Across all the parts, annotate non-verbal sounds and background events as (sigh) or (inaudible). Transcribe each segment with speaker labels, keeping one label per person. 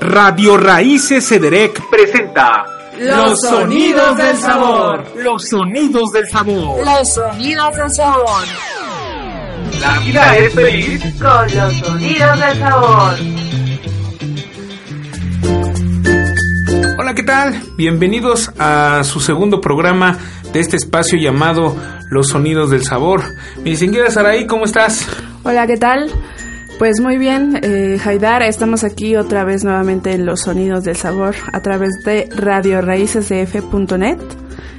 Speaker 1: Radio Raíces Cederec presenta
Speaker 2: Los sonidos del sabor.
Speaker 1: Los sonidos del sabor.
Speaker 2: Los sonidos del sabor.
Speaker 1: La vida es feliz
Speaker 2: Con los sonidos del sabor.
Speaker 1: Hola, ¿qué tal? Bienvenidos a su segundo programa de este espacio llamado Los Sonidos del Sabor. Mi distinguida Saraí, ¿cómo estás?
Speaker 3: Hola, ¿qué tal? Pues muy bien, eh, Haidar, estamos aquí otra vez nuevamente en Los Sonidos del Sabor a través de radioraícesdf.net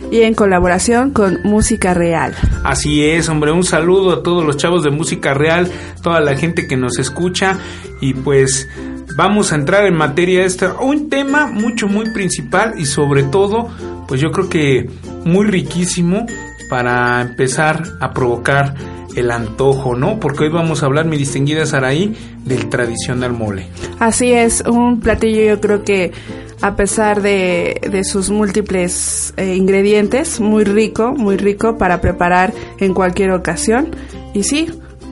Speaker 3: y en colaboración con Música Real.
Speaker 1: Así es, hombre, un saludo a todos los chavos de música real, toda la gente que nos escucha y pues vamos a entrar en materia esta, un tema mucho muy principal y sobre todo, pues yo creo que muy riquísimo para empezar a provocar el antojo, ¿no? Porque hoy vamos a hablar, mi distinguida Saraí, del tradicional mole.
Speaker 3: Así es, un platillo yo creo que a pesar de, de sus múltiples eh, ingredientes, muy rico, muy rico para preparar en cualquier ocasión. Y sí,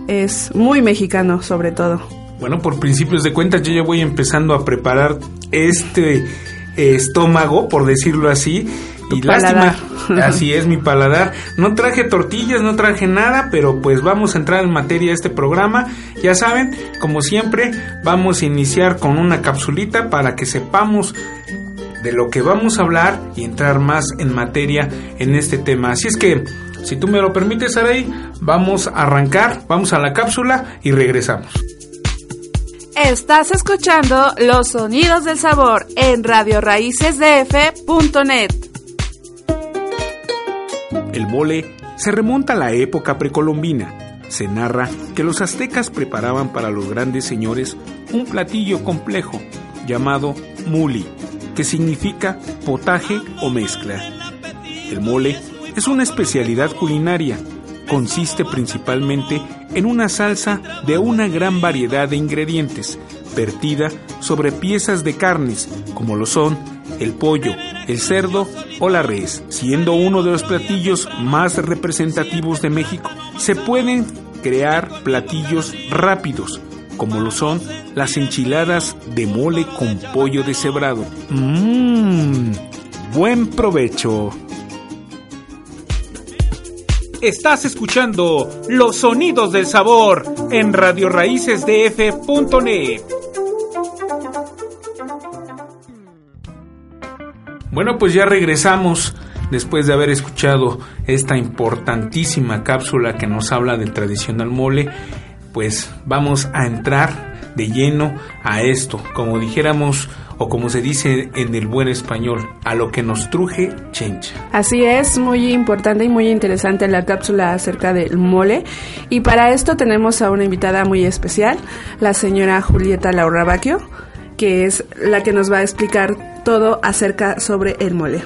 Speaker 3: es muy mexicano sobre todo.
Speaker 1: Bueno, por principios de cuentas yo ya voy empezando a preparar este estómago, por decirlo así. Y lástima, (laughs) así es mi paladar. No traje tortillas, no traje nada, pero pues vamos a entrar en materia de este programa. Ya saben, como siempre, vamos a iniciar con una capsulita para que sepamos de lo que vamos a hablar y entrar más en materia en este tema. Así es que, si tú me lo permites, Araí, vamos a arrancar, vamos a la cápsula y regresamos.
Speaker 3: Estás escuchando Los Sonidos del Sabor en radioraícesdf.net.
Speaker 1: El mole se remonta a la época precolombina. Se narra que los aztecas preparaban para los grandes señores un platillo complejo llamado muli, que significa potaje o mezcla. El mole es una especialidad culinaria. Consiste principalmente en una salsa de una gran variedad de ingredientes, vertida sobre piezas de carnes, como lo son el pollo, el cerdo o la res, siendo uno de los platillos más representativos de México. Se pueden crear platillos rápidos, como lo son las enchiladas de mole con pollo deshebrado. Mmm, buen provecho. Estás escuchando Los Sonidos del Sabor en radioraícesdf.net. Bueno, pues ya regresamos después de haber escuchado esta importantísima cápsula que nos habla del tradicional mole. Pues vamos a entrar de lleno a esto, como dijéramos o como se dice en el buen español, a lo que nos truje chencha.
Speaker 3: Así es, muy importante y muy interesante la cápsula acerca del mole. Y para esto tenemos a una invitada muy especial, la señora Julieta Laurabacchio, que es la que nos va a explicar todo acerca sobre el mole.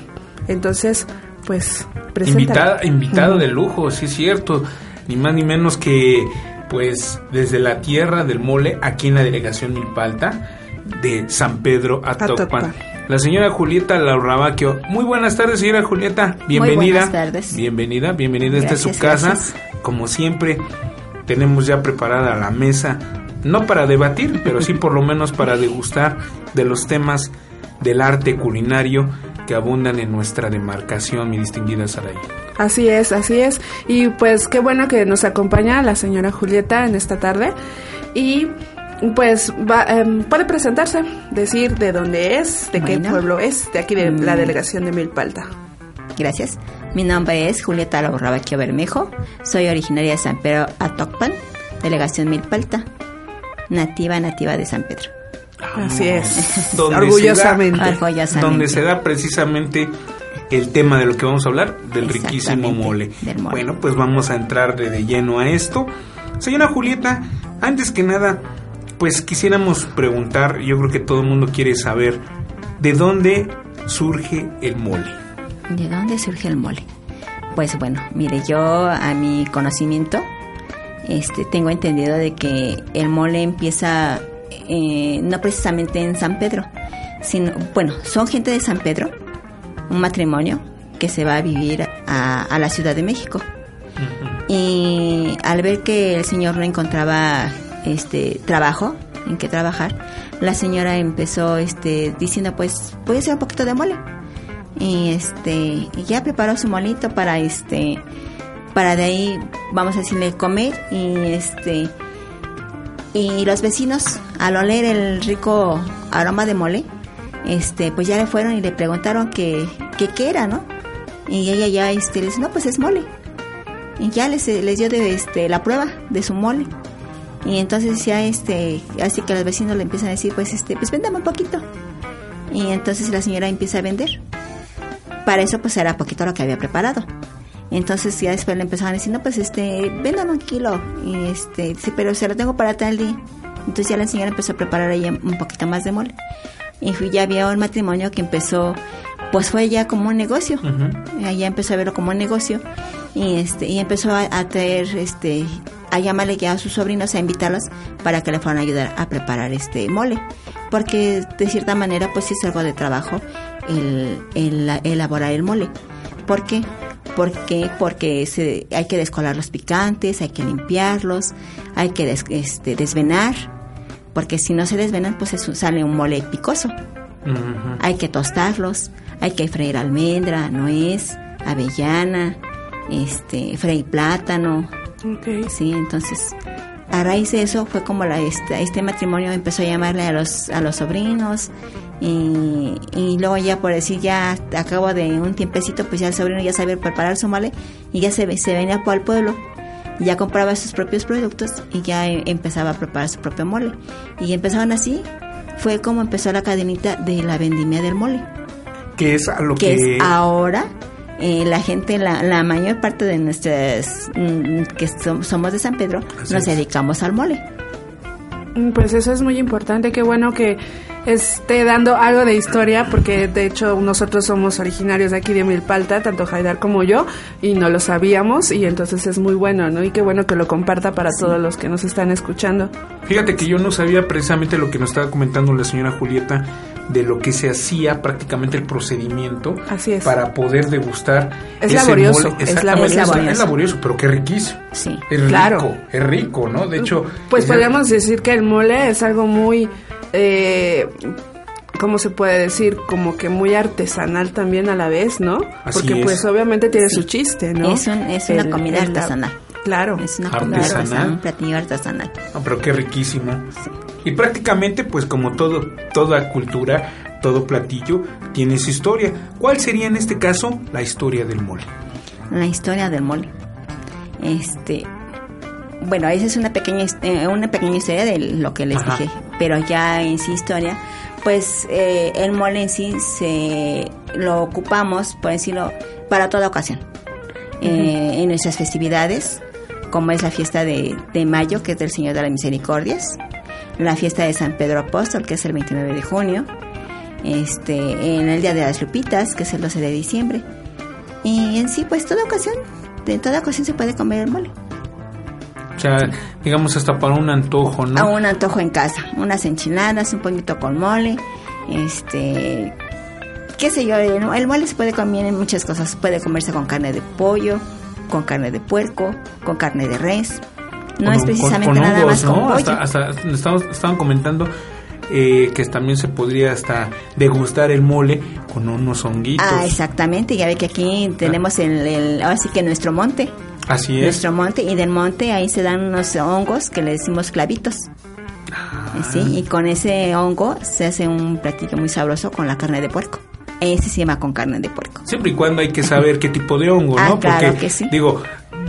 Speaker 3: Entonces, pues, presenta.
Speaker 1: Invitada, invitado de lujo, sí es cierto. Ni más ni menos que, pues, desde la tierra del mole, aquí en la delegación Milpalta, de San Pedro Atocpan.
Speaker 3: Atocpan.
Speaker 1: La señora Julieta Laurabacchio. Muy buenas tardes, señora Julieta. Bienvenida.
Speaker 4: buenas tardes.
Speaker 1: Bienvenida, bienvenida. Esta es su
Speaker 4: Gracias,
Speaker 1: casa.
Speaker 4: gracias.
Speaker 1: Como siempre, tenemos ya preparada la mesa, no para debatir, pero sí por lo menos para degustar de los temas del arte culinario que abundan en nuestra demarcación, mi distinguida Saray.
Speaker 3: Así es, así es. Y pues qué bueno que nos acompaña la señora Julieta en esta tarde. Y pues va, em, puede presentarse, decir de dónde es, de qué pueblo es, de aquí de la
Speaker 4: Mm.
Speaker 3: delegación de Milpalta.
Speaker 4: Gracias. Mi nombre es Julieta Laurabacchio Bermejo. Soy originaria de San Pedro Atocpan, delegación Milpalta. Nativa, nativa de San Pedro.
Speaker 3: Así es. (laughs)
Speaker 1: Donde
Speaker 3: Orgullosamente.
Speaker 1: se da-
Speaker 4: Orgullosamente.
Speaker 1: donde se da precisamente el tema de lo que vamos a hablar, del riquísimo
Speaker 4: Exactamente,
Speaker 1: mole.
Speaker 4: del mole.
Speaker 1: Bueno, pues vamos a entrar de, de lleno a esto. Señora Julieta, Antes que nada, pues quisiéramos preguntar, yo creo que todo el mundo quiere saber, ¿de dónde surge el mole?
Speaker 4: ¿De dónde surge el mole? Pues bueno, mire, yo a mi conocimiento este, tengo entendido de que el mole empieza eh, no precisamente en San Pedro, sino, bueno, son gente de San Pedro, un matrimonio que se va a vivir a, a la Ciudad de México. Y al ver que el señor no encontraba este trabajo en que trabajar, la señora empezó este diciendo pues voy a hacer un poquito de mole. Y este ya preparó su molito para este para de ahí vamos a decirle comer y este y los vecinos al oler el rico aroma de mole este pues ya le fueron y le preguntaron que qué era no y ella ya este le dice no pues es mole y ya les, les dio de, este, la prueba de su mole. Y entonces ya este, así que los vecinos le empiezan a decir, pues este, pues véndame un poquito. Y entonces la señora empieza a vender. Para eso pues era poquito lo que había preparado. Entonces ya después le empezaban a decir, no pues este, véndame un kilo. Y este, dice, pero se lo tengo para tal día. Entonces ya la señora empezó a preparar ahí un poquito más de mole. Y ya había un matrimonio que empezó, pues fue ya como un negocio. Ya empezó a verlo como un negocio y este y empezó a, traer este a llamarle ya a sus sobrinos a invitarlos para que le fueran a ayudar a preparar este mole porque de cierta manera pues sí es algo de trabajo el, el, elaborar el mole ¿por qué? Porque porque se, hay que descolar los picantes hay que limpiarlos hay que este, desvenar porque si no se desvenan pues sale un mole picoso. Hay que tostarlos hay que freír almendra nuez avellana este, Frey Plátano. Sí, entonces a raíz de eso fue como la, este, este, matrimonio empezó a llamarle a los, a los sobrinos y, y, luego ya por decir ya a cabo de un tiempecito pues ya el sobrino ya sabía preparar su mole y ya se, se venía el pueblo. Ya compraba sus propios productos y ya e, empezaba a preparar su propio mole. Y empezaban así fue como empezó la cadenita de la vendimia del mole.
Speaker 1: Que es a lo
Speaker 4: que, que es ahora eh, la gente, la, la, mayor parte de nuestras mm, que somos de San Pedro, nos dedicamos al mole.
Speaker 3: Mm, pues eso es muy importante, qué bueno que esté dando algo de historia, porque de hecho nosotros somos originarios de aquí de Milpalta, tanto Haidar como yo, y no lo sabíamos, y entonces es muy bueno, ¿no? Y qué bueno que lo comparta para todos los que nos están escuchando.
Speaker 1: Fíjate que yo no sabía precisamente lo que nos estaba comentando la señora Julieta, de lo que se hacía prácticamente el procedimiento para poder degustar
Speaker 3: es laborioso,
Speaker 1: es, laborioso. es, laborioso. pero qué riquísimo
Speaker 4: sí
Speaker 1: es rico es rico no de hecho
Speaker 3: pues podríamos decir que el mole es algo muy eh, ¿cómo se puede decir? Como que muy artesanal también a la vez, ¿no? Porque pues obviamente tiene su chiste, ¿no?
Speaker 4: Es, es una comida artesanal.
Speaker 3: Claro.
Speaker 4: Es una comida artesanal, un platillo artesanal.
Speaker 1: No, pero qué riquísimo. Y prácticamente, pues como todo, toda cultura, todo platillo tiene su historia. ¿Cuál sería en este caso la historia del mole?
Speaker 4: La historia del mole. Este, bueno, esa es una pequeña, eh, una pequeña historia de lo que les dije, pero ya en sí historia, pues eh, el mole en sí se lo ocupamos, por decirlo, para toda ocasión. Eh, en nuestras festividades, como es la fiesta de, de mayo, que es del Señor de las Misericordias, la fiesta de San Pedro Apóstol, que es el 29 de junio, este, en el Día de las Lupitas, que es el 12 de diciembre. Y en sí, pues toda ocasión, de toda ocasión se puede comer el mole.
Speaker 1: O sea, digamos hasta para un antojo, ¿no?
Speaker 4: A un antojo en casa, unas enchiladas, un poquito con mole, este, qué sé yo, el, mole se puede comer en muchas cosas, puede comerse con carne de pollo, con carne de puerco, con carne de res, no es precisamente nada más con pollo.
Speaker 1: Hasta, estaban comentando eh, que también se podría hasta degustar el mole con unos honguitos.
Speaker 4: Ah, exactamente, ya ve que aquí tenemos el, el ahora sí que nuestro monte.
Speaker 1: Así es.
Speaker 4: Nuestro monte, y del monte ahí se dan unos hongos que le decimos clavitos. Ah. Sí, y con ese hongo se hace un platillo muy sabroso con la carne de puerco. Ese se llama con carne de puerco.
Speaker 1: Siempre y cuando hay que saber qué tipo de hongo,
Speaker 4: ah,
Speaker 1: ¿no?
Speaker 4: Claro que sí.
Speaker 1: digo,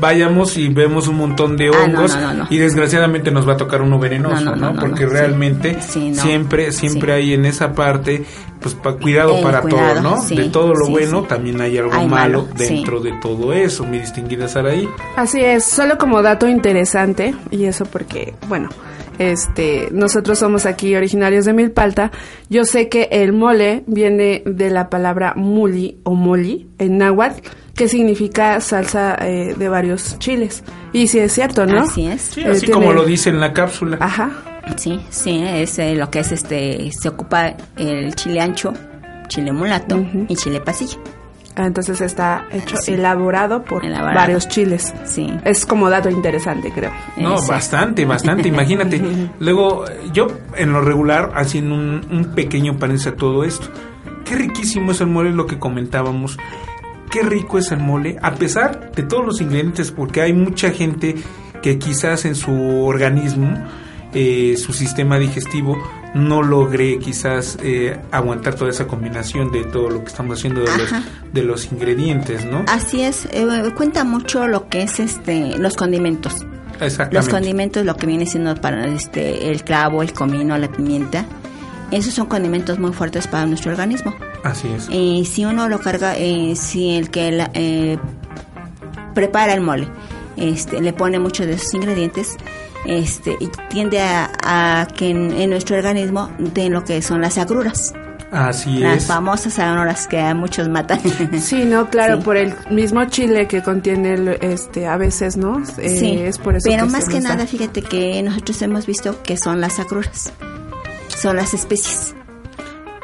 Speaker 1: vayamos y vemos un montón de
Speaker 4: Ah, no,
Speaker 1: hongos
Speaker 4: no, no, no.
Speaker 1: y desgraciadamente nos va a tocar uno venenoso,
Speaker 4: No,
Speaker 1: ¿no?
Speaker 4: no, no, no,
Speaker 1: Porque
Speaker 4: sí.
Speaker 1: realmente
Speaker 4: Sí, no.
Speaker 1: siempre siempre
Speaker 4: Sí.
Speaker 1: hay en esa parte pues pa- cuidado
Speaker 4: El
Speaker 1: para
Speaker 4: cuidado,
Speaker 1: todo, ¿no?
Speaker 4: sí,
Speaker 1: de todo lo
Speaker 4: sí,
Speaker 1: bueno
Speaker 4: sí.
Speaker 1: también hay algo
Speaker 4: Hay
Speaker 1: malo,
Speaker 4: malo, sí.
Speaker 1: dentro de todo eso, mi distinguida Saraí.
Speaker 3: Así es, solo como dato interesante, y eso porque, bueno, este, nosotros somos aquí originarios de Milpalta, yo sé que el mole viene de la palabra muli o moli en náhuatl, que significa salsa eh, de varios chiles. Y sí es cierto, ¿no?
Speaker 4: Así es.
Speaker 1: Sí,
Speaker 3: Eh,
Speaker 1: así
Speaker 3: tiene-
Speaker 1: como lo dice en la cápsula.
Speaker 3: Ajá.
Speaker 4: Sí, sí, es eh, lo que es este, se ocupa el chile ancho, chile mulato y chile pasillo.
Speaker 3: Ah, Entonces está hecho,
Speaker 4: Sí.
Speaker 3: elaborado por
Speaker 4: Elaborado.
Speaker 3: varios chiles.
Speaker 4: Sí.
Speaker 3: Es como dato interesante, creo.
Speaker 1: No, bastante, bastante, imagínate. (laughs) Luego, yo en lo regular, haciendo un, un pequeño paréntesis a todo esto, qué riquísimo es el mole, lo que comentábamos. Qué rico es el mole, a pesar de todos los ingredientes, porque hay mucha gente que quizás en su organismo, eh, su sistema digestivo, no logre quizás eh, aguantar toda esa combinación de todo lo que estamos haciendo de los, de los ingredientes, ¿no?
Speaker 4: Así es, eh, cuenta mucho lo que es este, los condimentos.
Speaker 1: Exactamente.
Speaker 4: Los condimentos, lo que viene siendo para este, el clavo, el comino, la pimienta, esos son condimentos muy fuertes para nuestro organismo.
Speaker 1: Así es.
Speaker 4: Y si uno lo carga, eh, si el que la- eh, prepara el mole, este, le pone muchos de esos ingredientes, este, y tiende a, a que en, en nuestro organismo den lo que son las agruras,
Speaker 1: Así
Speaker 4: las
Speaker 1: es.
Speaker 4: famosas agruras que a muchos matan. (laughs)
Speaker 3: Sí, no, claro,
Speaker 4: Sí.
Speaker 3: por el mismo chile que contiene el, este a veces, ¿no? Eh,
Speaker 4: sí,
Speaker 3: es por eso
Speaker 4: pero
Speaker 3: que
Speaker 4: más que
Speaker 3: da.
Speaker 4: nada, fíjate que nosotros hemos visto que son las agruras, son las especies,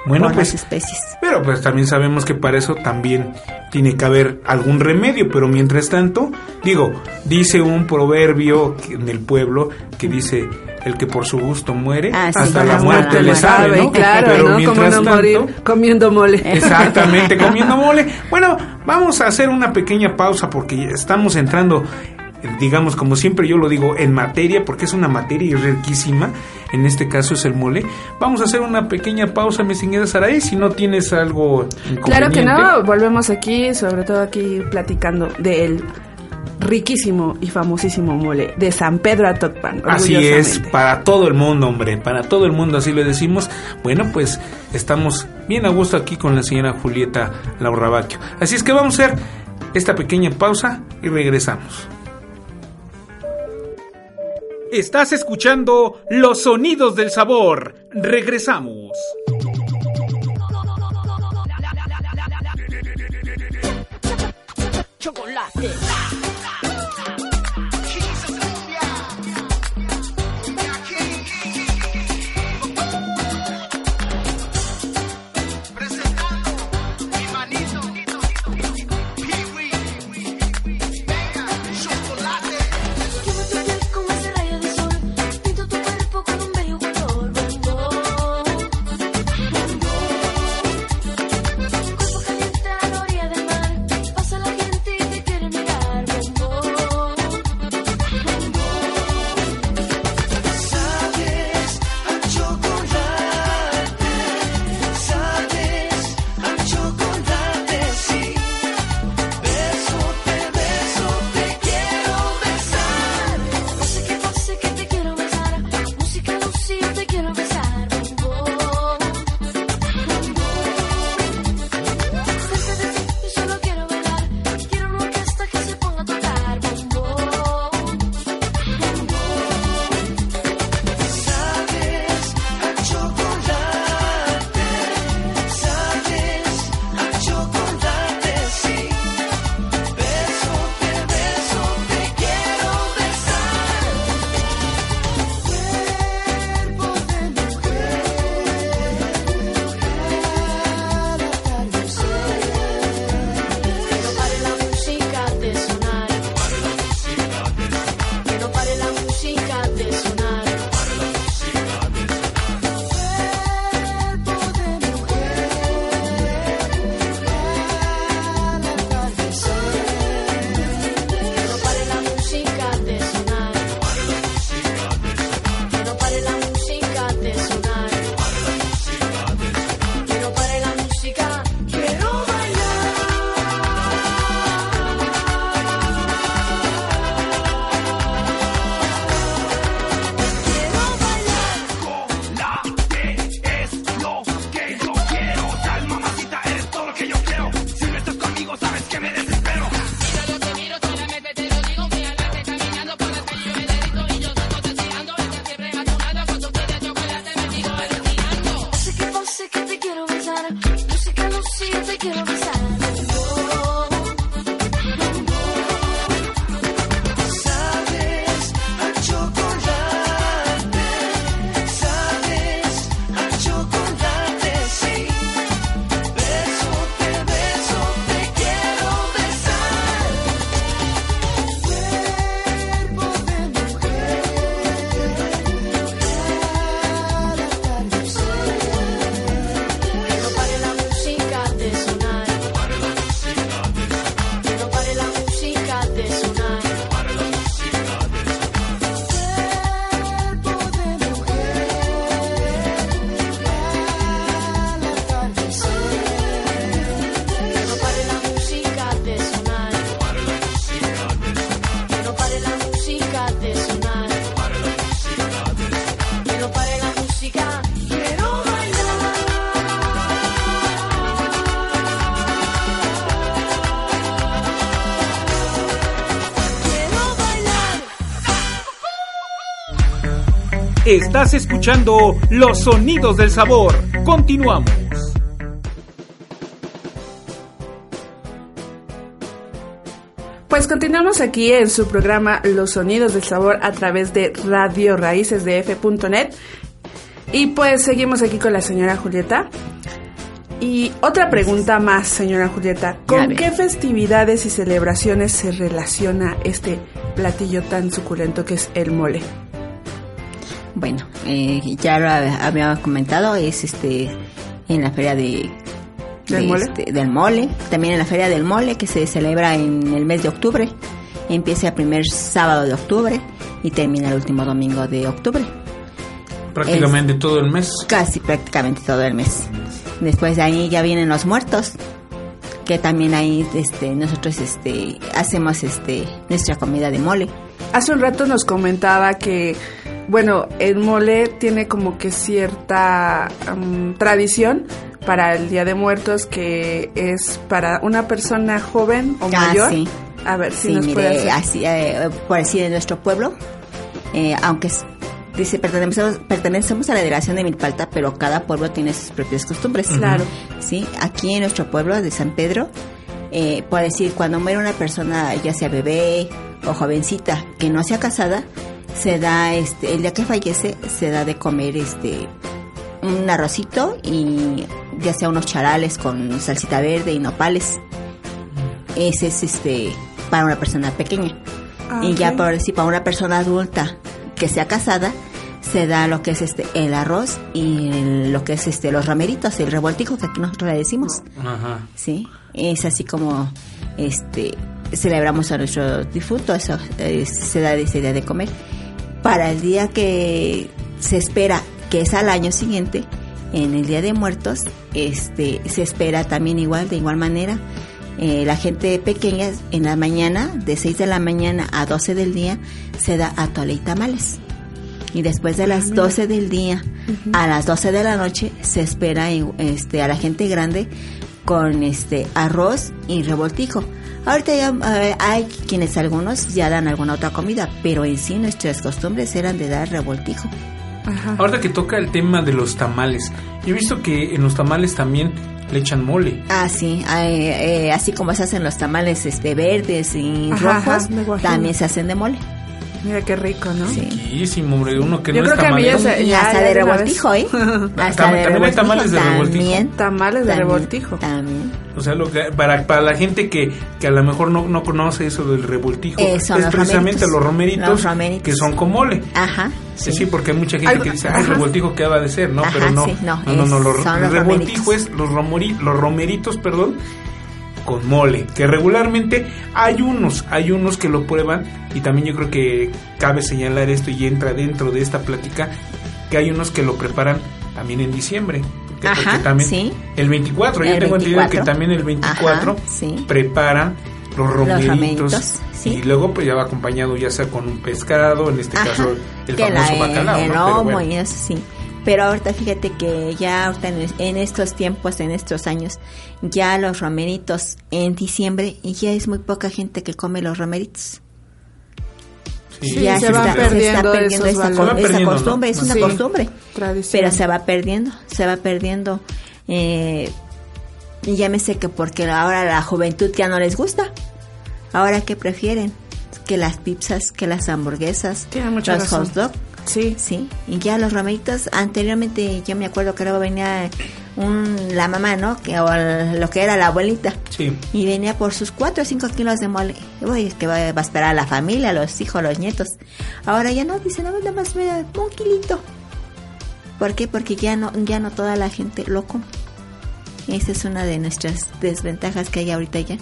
Speaker 1: Bueno, pues
Speaker 4: las especies.
Speaker 1: Pero pues también sabemos que para eso también tiene que haber algún remedio, pero mientras tanto, digo, dice un proverbio en el pueblo que dice el que por su gusto muere,
Speaker 4: Ah, sí,
Speaker 1: hasta la muerte le sabe, ¿no?
Speaker 3: Claro,
Speaker 1: pero mientras
Speaker 3: no
Speaker 1: tanto,
Speaker 3: morir comiendo mole. (laughs)
Speaker 1: Exactamente, comiendo mole. (laughs) Bueno, vamos a hacer una pequeña pausa porque estamos entrando, digamos, como siempre yo lo digo, en materia, porque es una materia riquísima. En este caso es el mole. Vamos a hacer una pequeña pausa, mi señora Saraí, si no tienes algo
Speaker 3: Claro que no, volvemos aquí, sobre todo aquí platicando del riquísimo y famosísimo mole de San Pedro Atotpan.
Speaker 1: Así es, para todo el mundo, hombre, para todo el mundo, así lo decimos. Bueno, pues estamos bien a gusto aquí con la señora Julieta Laurrabaquio. Así es que vamos a hacer esta pequeña pausa y regresamos. Estás escuchando Los Sonidos del Sabor. Regresamos.
Speaker 5: Quema
Speaker 1: Estás escuchando Los Sonidos del Sabor. Continuamos.
Speaker 3: Pues continuamos aquí en su programa Los Sonidos del Sabor a través de Radio Raíces de F.net. Y pues seguimos aquí con la señora Julieta. Y otra pregunta más, señora Julieta. ¿Con qué festividades y celebraciones se relaciona este platillo tan suculento que es el mole?
Speaker 4: Bueno, eh, ya lo hab- había comentado, es este en la feria de,
Speaker 3: ¿Del
Speaker 4: de
Speaker 3: mole?
Speaker 4: este, del mole, también en la feria del mole que se celebra en el mes de octubre. Empieza el primer sábado de octubre y termina el último domingo de octubre.
Speaker 1: Prácticamente todo el mes.
Speaker 4: Casi prácticamente todo el mes. Después de ahí ya vienen los muertos, que también ahí este, nosotros este, hacemos este, nuestra comida de mole.
Speaker 3: Hace un rato nos comentaba que, bueno, el mole tiene como que cierta mm, tradición para el Día de Muertos que es para una persona joven o
Speaker 4: Ah,
Speaker 3: mayor.
Speaker 4: sí.
Speaker 3: A ver si
Speaker 4: Sí,
Speaker 3: nos puede hacer.
Speaker 4: así, eh, por decir, en nuestro pueblo, eh, aunque es- dice pertenecemos, pertenecemos a la delegación de Milpalta, pero cada pueblo tiene sus propias costumbres.
Speaker 3: Claro.
Speaker 4: Sí, aquí en nuestro pueblo de San Pedro, eh, por decir, cuando muere una persona, ya sea bebé o jovencita, que no sea casada, se da, este, el día que fallece, se da de comer, este, un arrocito y ya sea unos charales con salsita verde y nopales. Ese es, este, para una persona pequeña.
Speaker 3: Ah,
Speaker 4: Y ya por decir, para una persona adulta que sea casada, se da lo que es este el arroz y el- lo que es este los romeritos, el revoltijo que aquí nosotros le decimos.
Speaker 1: Ajá.
Speaker 4: Sí, es así como este celebramos a nuestro difunto, eso eh, se da ese día de comer. Para el día que se espera, que es al año siguiente, en el Día de Muertos, este se espera también igual, de igual manera. Eh, la gente pequeña en la mañana, de 6 de la mañana a 12 del día, se da atole y tamales. Y después de las 12 del día a las 12 de la noche se espera este, a la gente grande con este arroz y revoltijo. Ahorita ya eh, hay quienes algunos ya dan alguna otra comida, pero en sí nuestras costumbres eran de dar revoltijo.
Speaker 3: Ajá.
Speaker 1: Ahorita que toca el tema de los tamales, yo he visto que en los tamales también le echan mole.
Speaker 4: Ah, sí, eh, eh, así como se hacen los tamales este verdes y
Speaker 3: Ajá,
Speaker 4: rojos,
Speaker 3: ajá,
Speaker 4: también se hacen de mole.
Speaker 3: Mira qué rico, ¿no?
Speaker 4: Sí.
Speaker 1: Riquísimo, hombre, uno que
Speaker 3: Yo
Speaker 1: no
Speaker 3: creo
Speaker 1: es
Speaker 3: que a mí ya
Speaker 1: tamalero.
Speaker 4: hasta
Speaker 3: ya
Speaker 4: de (laughs)
Speaker 3: de
Speaker 4: revoltijo, ¿eh? Hasta
Speaker 1: Tam- también hay tamales de revoltijo.
Speaker 4: También,
Speaker 3: Tamales de revoltijo.
Speaker 4: También.
Speaker 1: O sea, lo que, para, para la gente que, que a lo mejor no, no conoce eso del revoltijo,
Speaker 4: Eh,
Speaker 1: es
Speaker 4: los
Speaker 1: precisamente
Speaker 4: romeritos.
Speaker 1: los romeritos,
Speaker 4: Los romeritos.
Speaker 1: que son con mole.
Speaker 4: Ajá.
Speaker 1: Sí, sí, porque hay mucha gente
Speaker 3: Algo-
Speaker 1: que dice, ay,
Speaker 3: ajá.
Speaker 1: revoltijo que ha de ser, ¿no?
Speaker 4: Ajá,
Speaker 1: Pero no,
Speaker 4: sí, no,
Speaker 1: no, no, el
Speaker 4: los
Speaker 1: revoltijo
Speaker 4: romeritos.
Speaker 1: es los, romori- los romeritos, perdón, con mole, que regularmente hay unos, hay unos que lo prueban y también yo creo que cabe señalar esto y entra dentro de esta plática, que hay unos que lo preparan también en diciembre. Porque,
Speaker 4: Ajá,
Speaker 1: porque también
Speaker 4: sí.
Speaker 1: el 24, yo tengo entendido que
Speaker 4: 24.
Speaker 1: también el 24
Speaker 4: Ajá, sí.
Speaker 1: preparan los romeritos,
Speaker 4: sí.
Speaker 1: y luego pues ya va acompañado ya sea con un pescado, en este
Speaker 4: Ajá,
Speaker 1: caso el famoso
Speaker 4: la-
Speaker 1: bacalao,
Speaker 4: el
Speaker 1: ¿no? Pero
Speaker 4: lomo
Speaker 1: bueno.
Speaker 4: y eso sí. Pero ahorita fíjate que ya ahorita en, en estos tiempos, en estos años, ya los romeritos en diciembre y ya es muy poca gente que come los romeritos.
Speaker 1: Sí,
Speaker 4: ya
Speaker 3: se perdiendo
Speaker 4: esa,
Speaker 3: valores.
Speaker 4: co-
Speaker 1: Se
Speaker 4: esa
Speaker 1: perdiendo,
Speaker 4: costumbre,
Speaker 1: ¿no?
Speaker 4: es una
Speaker 3: Sí.
Speaker 4: costumbre.
Speaker 3: Tradición.
Speaker 4: Pero se va perdiendo, se va perdiendo. Eh, Y llámese que porque ahora la juventud ya no les gusta. Ahora que prefieren que las pizzas, que las hamburguesas,
Speaker 3: Tiene mucha
Speaker 4: los
Speaker 3: razón.
Speaker 4: hot dog,
Speaker 3: Sí.
Speaker 4: sí. Y ya los romeritos, anteriormente yo me acuerdo que luego venía un, la mamá, ¿no? Que, o el- lo que era la abuelita.
Speaker 1: Sí.
Speaker 4: Y venía por sus 4 o 5 kilos de mole. Uy, es que va, va a esperar a la familia, los hijos, los nietos. Ahora ya no, dicen, no, nada más me da un kilito. ¿Por qué? Porque ya no, ya no toda la gente lo come. Esa es una de nuestras desventajas que hay ahorita ya.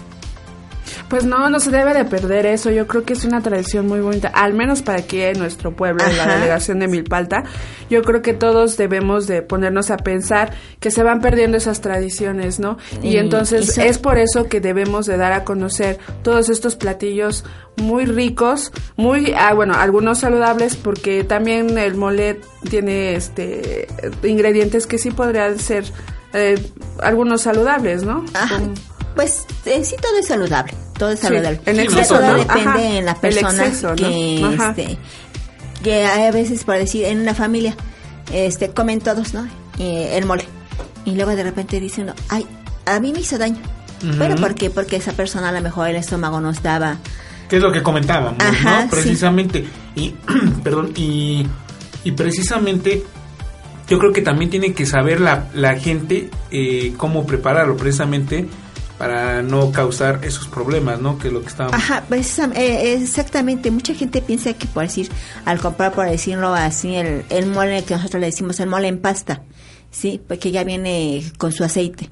Speaker 3: Pues no, no se debe de perder eso. Yo creo que es una tradición muy bonita, al menos para aquí en nuestro pueblo, en la delegación de Milpalta. Yo creo que todos debemos de ponernos a pensar que se van perdiendo esas tradiciones, ¿no? Y
Speaker 4: Y-
Speaker 3: entonces es por eso que debemos de dar a conocer todos estos platillos muy ricos, muy, ah, bueno, algunos saludables, porque también el mole tiene este ingredientes que sí podrían ser eh, algunos saludables, ¿no?
Speaker 4: Ajá.
Speaker 3: Como-
Speaker 4: Pues en sí todo es saludable, todo es
Speaker 3: Sí,
Speaker 4: saludable.
Speaker 3: en
Speaker 4: Ya
Speaker 1: exceso,
Speaker 4: todo
Speaker 1: ¿no?
Speaker 4: depende
Speaker 3: Ajá,
Speaker 4: en la
Speaker 3: el
Speaker 4: persona
Speaker 3: exceso, ¿no?
Speaker 4: que,
Speaker 3: Ajá.
Speaker 4: este, que hay a veces por decir en una familia, este, comen todos, ¿no? Eh, el mole y luego de repente dice uno, ay, a mí me hizo daño. Bueno, ¿por qué? Porque esa persona a lo mejor el estómago no estaba
Speaker 1: que es lo que comentábamos,
Speaker 4: Ajá,
Speaker 1: ¿no? Precisamente, y, (clears throat) perdón, y, y precisamente yo creo que también tiene que saber la, la gente eh, cómo prepararlo, precisamente para no causar esos problemas, ¿no? Que lo que estábamos...
Speaker 4: Ajá, eh, exactamente. Mucha gente piensa que por decir, al comprar, por decirlo así, el, el mole que nosotros le decimos, el mole en pasta, sí, porque ya viene con su aceite.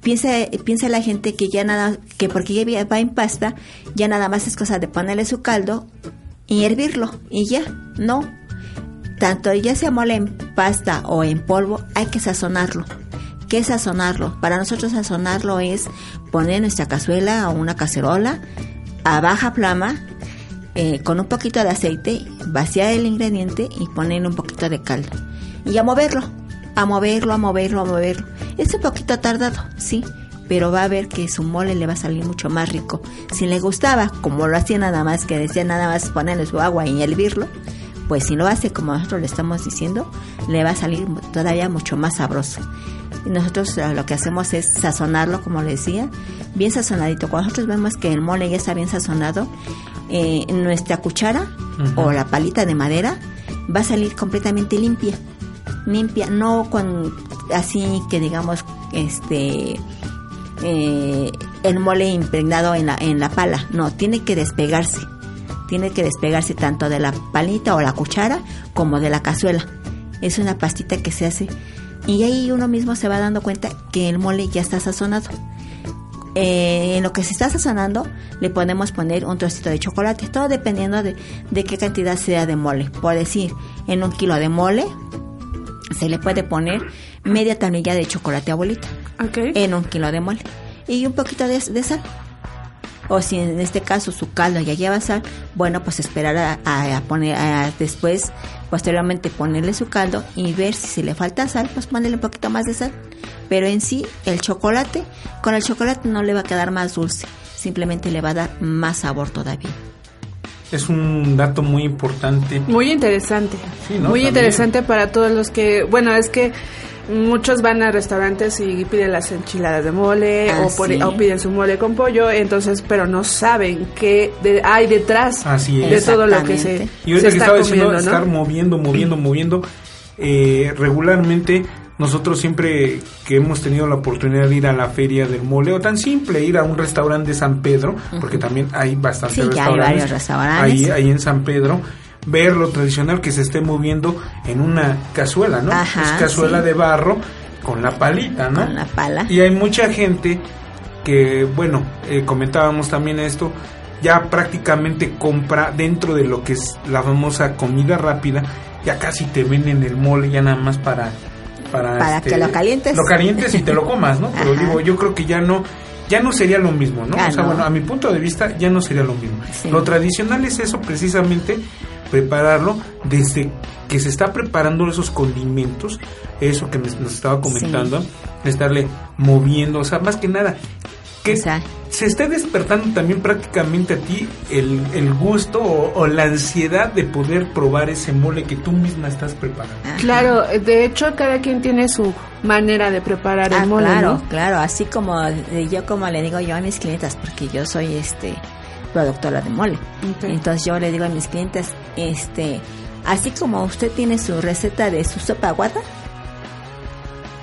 Speaker 4: Piensa, piensa la gente que ya nada, que porque ya va en pasta, ya nada más es cosa de ponerle su caldo y hervirlo y ya, no. Tanto ya sea mole en pasta o en polvo, hay que sazonarlo. ¿Qué es sazonarlo? Para nosotros sazonarlo es poner nuestra cazuela o una cacerola a baja flama eh, con un poquito de aceite, vaciar el ingrediente y ponerle un poquito de caldo. Y a moverlo, a moverlo, a moverlo, a moverlo. Es un poquito tardado, sí, pero va a ver que su mole le va a salir mucho más rico. Si le gustaba, como lo hacía nada más, que decía nada más ponerle su agua y hervirlo, pues si lo hace como nosotros le estamos diciendo, le va a salir todavía mucho más sabroso. Y nosotros eh, lo que hacemos es sazonarlo, como le decía, bien sazonadito. Cuando nosotros vemos que el mole ya está bien sazonado, eh, nuestra cuchara o la palita de madera va a salir completamente limpia. Limpia, no con así que digamos, este, eh, el mole impregnado en la, en la pala. No, tiene que despegarse. Tiene que despegarse tanto de la palita o la cuchara como de la cazuela. Es una pastita que se hace y ahí uno mismo se va dando cuenta que el mole ya está sazonado. Eh, en lo que se está sazonando le podemos poner un trocito de chocolate, todo dependiendo de, de qué cantidad sea de mole. Por decir, en un kilo de mole se le puede poner media tablilla de chocolate abuelita
Speaker 3: Ok.
Speaker 4: en un kilo de mole y un poquito de, de sal. O si en este caso su caldo ya lleva sal, bueno, pues esperar a, a- a poner a después, posteriormente ponerle su caldo y ver si se le falta sal, pues ponerle un poquito más de sal. Pero en sí, el chocolate, con el chocolate no le va a quedar más dulce, simplemente le va a dar más sabor todavía.
Speaker 1: Es un dato muy importante.
Speaker 3: Muy interesante.
Speaker 1: Sí, ¿no?
Speaker 3: Muy
Speaker 1: También.
Speaker 3: interesante para todos los que, bueno, es que muchos van a restaurantes y piden las enchiladas de mole
Speaker 4: Ah,
Speaker 3: o, por-
Speaker 4: sí.
Speaker 3: o piden su mole con pollo, entonces, pero no saben qué de- hay detrás
Speaker 1: Así es.
Speaker 3: de todo lo que se.
Speaker 1: Y ahorita
Speaker 3: se
Speaker 1: que
Speaker 3: está
Speaker 1: estaba diciendo,
Speaker 3: comiendo,
Speaker 1: estar moviendo, moviendo, moviendo, eh, regularmente nosotros siempre que hemos tenido la oportunidad de ir a la feria del mole o tan simple ir a un restaurante de San Pedro, porque también hay bastantes
Speaker 4: Sí, ya hay
Speaker 1: restaurantes,
Speaker 4: varios restaurantes.
Speaker 1: Ahí, ahí en San Pedro, ver lo tradicional que se esté moviendo en una cazuela, ¿no?
Speaker 4: Ajá,
Speaker 1: es cazuela
Speaker 4: sí.
Speaker 1: de barro con la palita, ¿no?
Speaker 4: Con la pala.
Speaker 1: Y hay mucha gente que, bueno, eh, comentábamos también esto, ya prácticamente compra dentro de lo que es la famosa comida rápida, ya casi te venden el mole ya nada más para... Para, este,
Speaker 4: Para que lo calientes.
Speaker 1: Lo calientes y te lo comas, ¿no? (laughs) Pero
Speaker 4: Ajá.
Speaker 1: digo, yo creo que ya no, ya no sería lo mismo, ¿no?
Speaker 4: Ah,
Speaker 1: o sea,
Speaker 4: no.
Speaker 1: bueno, a mi punto de vista ya no sería lo mismo.
Speaker 4: Sí.
Speaker 1: Lo tradicional es eso precisamente, prepararlo desde que se está preparando esos condimentos, eso que nos, nos estaba comentando, estarle moviendo, o sea, más que nada, que
Speaker 4: O sea,
Speaker 1: se esté despertando también prácticamente a ti el, el gusto o, o la ansiedad de poder probar ese mole que tú misma estás preparando.
Speaker 4: ah,
Speaker 3: Claro, de hecho cada quien tiene su manera de preparar
Speaker 4: ah,
Speaker 3: el mole,
Speaker 4: claro,
Speaker 3: ¿no?
Speaker 4: claro, así como yo como le digo yo a mis clientas, porque yo soy este productora de mole. Entonces yo le digo a mis clientes, este, así como usted tiene su receta de su sopa aguada,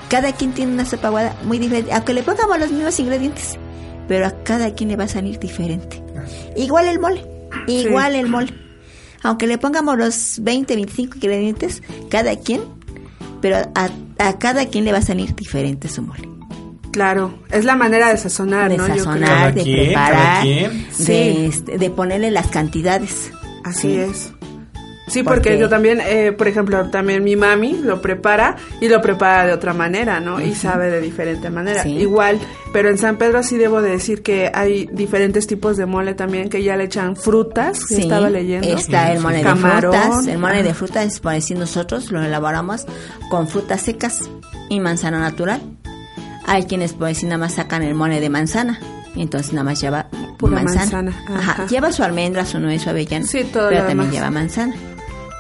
Speaker 4: cada quien tiene una sopa aguada muy diferente, aunque le pongamos los mismos ingredientes, pero a cada quien le va a salir diferente. Igual el mole, igual el mole. Aunque le pongamos los 20, 25 ingredientes, cada quien, pero a, a cada quien le va a salir diferente su mole.
Speaker 3: Claro, es la manera de sazonar,
Speaker 4: de
Speaker 3: ¿no?
Speaker 4: Sazonar, de
Speaker 1: quien,
Speaker 4: preparar.
Speaker 3: Sí.
Speaker 4: este, de ponerle las cantidades.
Speaker 3: Así
Speaker 4: Sí.
Speaker 3: es. Sí, porque,
Speaker 4: Porque-
Speaker 3: yo también, eh, por ejemplo, también mi mami lo prepara y lo prepara de otra manera, ¿no? Y sabe de diferente manera.
Speaker 4: Sí.
Speaker 3: Igual, pero en San Pedro sí debo de decir que hay diferentes tipos de mole también que ya le echan frutas,
Speaker 4: Sí,
Speaker 3: estaba leyendo.
Speaker 4: Está el mole
Speaker 3: Camarón.
Speaker 4: de frutas. El mole de frutas, es por decir nosotros, lo elaboramos con frutas secas y manzana natural. Hay quienes decir nada más sacan el mole de manzana. Entonces nada más lleva
Speaker 3: Pura
Speaker 4: manzana.
Speaker 3: manzana,
Speaker 4: Ajá.
Speaker 3: ajá.
Speaker 4: Lleva su almendra, su nuez, su avellana.
Speaker 3: Sí, todo
Speaker 4: Pero
Speaker 3: lo
Speaker 4: también
Speaker 3: demás.
Speaker 4: lleva manzana.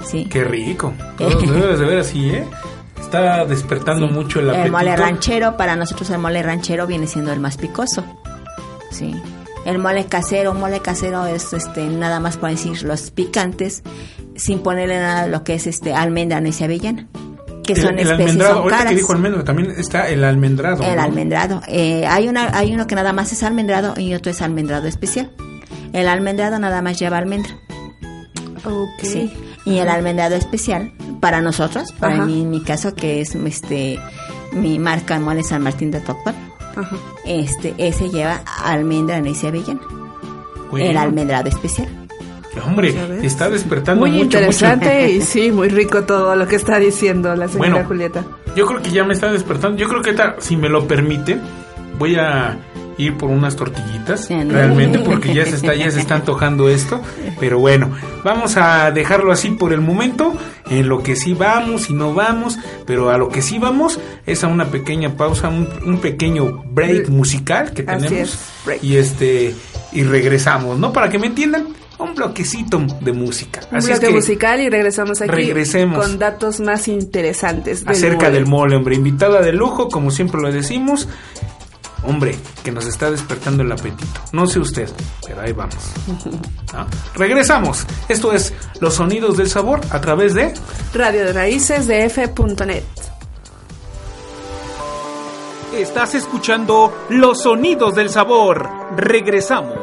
Speaker 4: Sí.
Speaker 1: Qué rico. Todo debes de ver así, ¿eh? Está despertando mucho el apetito.
Speaker 4: El mole ranchero, para nosotros el mole ranchero viene siendo el más picoso. Sí. El mole casero, un mole casero es este nada más por decir los picantes, sin ponerle nada de lo que es este almendra, nuez y avellana. Que
Speaker 1: El-
Speaker 4: son
Speaker 1: el,
Speaker 4: especies,
Speaker 1: almendrado,
Speaker 4: son
Speaker 1: ahorita
Speaker 4: caras.
Speaker 1: que dijo también está el almendrado.
Speaker 4: El
Speaker 1: ¿no?
Speaker 4: almendrado. Eh, hay, una, hay uno que nada más es almendrado y otro es almendrado especial. El almendrado nada más lleva almendra.
Speaker 3: Ok.
Speaker 4: Sí. Y el almendrado especial, para nosotros, para
Speaker 3: Ajá.
Speaker 4: mí, en mi caso, que es este mi marca Mole San Martín de Tocpan,
Speaker 3: Ajá.
Speaker 4: este, ese lleva almendra, nuez y avellana.
Speaker 1: Bueno,
Speaker 4: El almendrado especial.
Speaker 1: Hombre,
Speaker 3: Ya ves.
Speaker 1: está despertando
Speaker 3: Muy
Speaker 1: mucho,
Speaker 3: interesante
Speaker 1: mucho. (laughs)
Speaker 3: y sí, muy rico todo lo que está diciendo la señora
Speaker 1: Bueno.
Speaker 3: Julieta.
Speaker 1: Yo creo que ya me está despertando. Yo creo que si me lo permite, voy a ir por unas tortillitas. Realmente, (laughs) porque ya se está, ya se está antojando esto. Pero bueno, vamos a dejarlo así por el momento. En lo que sí vamos y no vamos. Pero a lo que sí vamos es a una pequeña pausa, un, un pequeño break musical que
Speaker 3: Así
Speaker 1: tenemos.
Speaker 3: es, break.
Speaker 1: Y este, y regresamos, ¿no? Para que me entiendan, un bloquecito de música.
Speaker 3: Un
Speaker 1: Así es
Speaker 3: bloque
Speaker 1: que
Speaker 3: musical y regresamos aquí
Speaker 1: regresemos.
Speaker 3: con datos más interesantes. del
Speaker 1: acerca
Speaker 3: mole.
Speaker 1: del mole, hombre. Invitada de lujo, como siempre lo decimos. Hombre, que nos está despertando el apetito. No sé usted, pero ahí vamos. (laughs) ¿Ah? Regresamos. Esto es Los Sonidos del Sabor a través de...
Speaker 3: Radio de Raíces de F.net.
Speaker 1: Estás escuchando Los Sonidos del Sabor. Regresamos.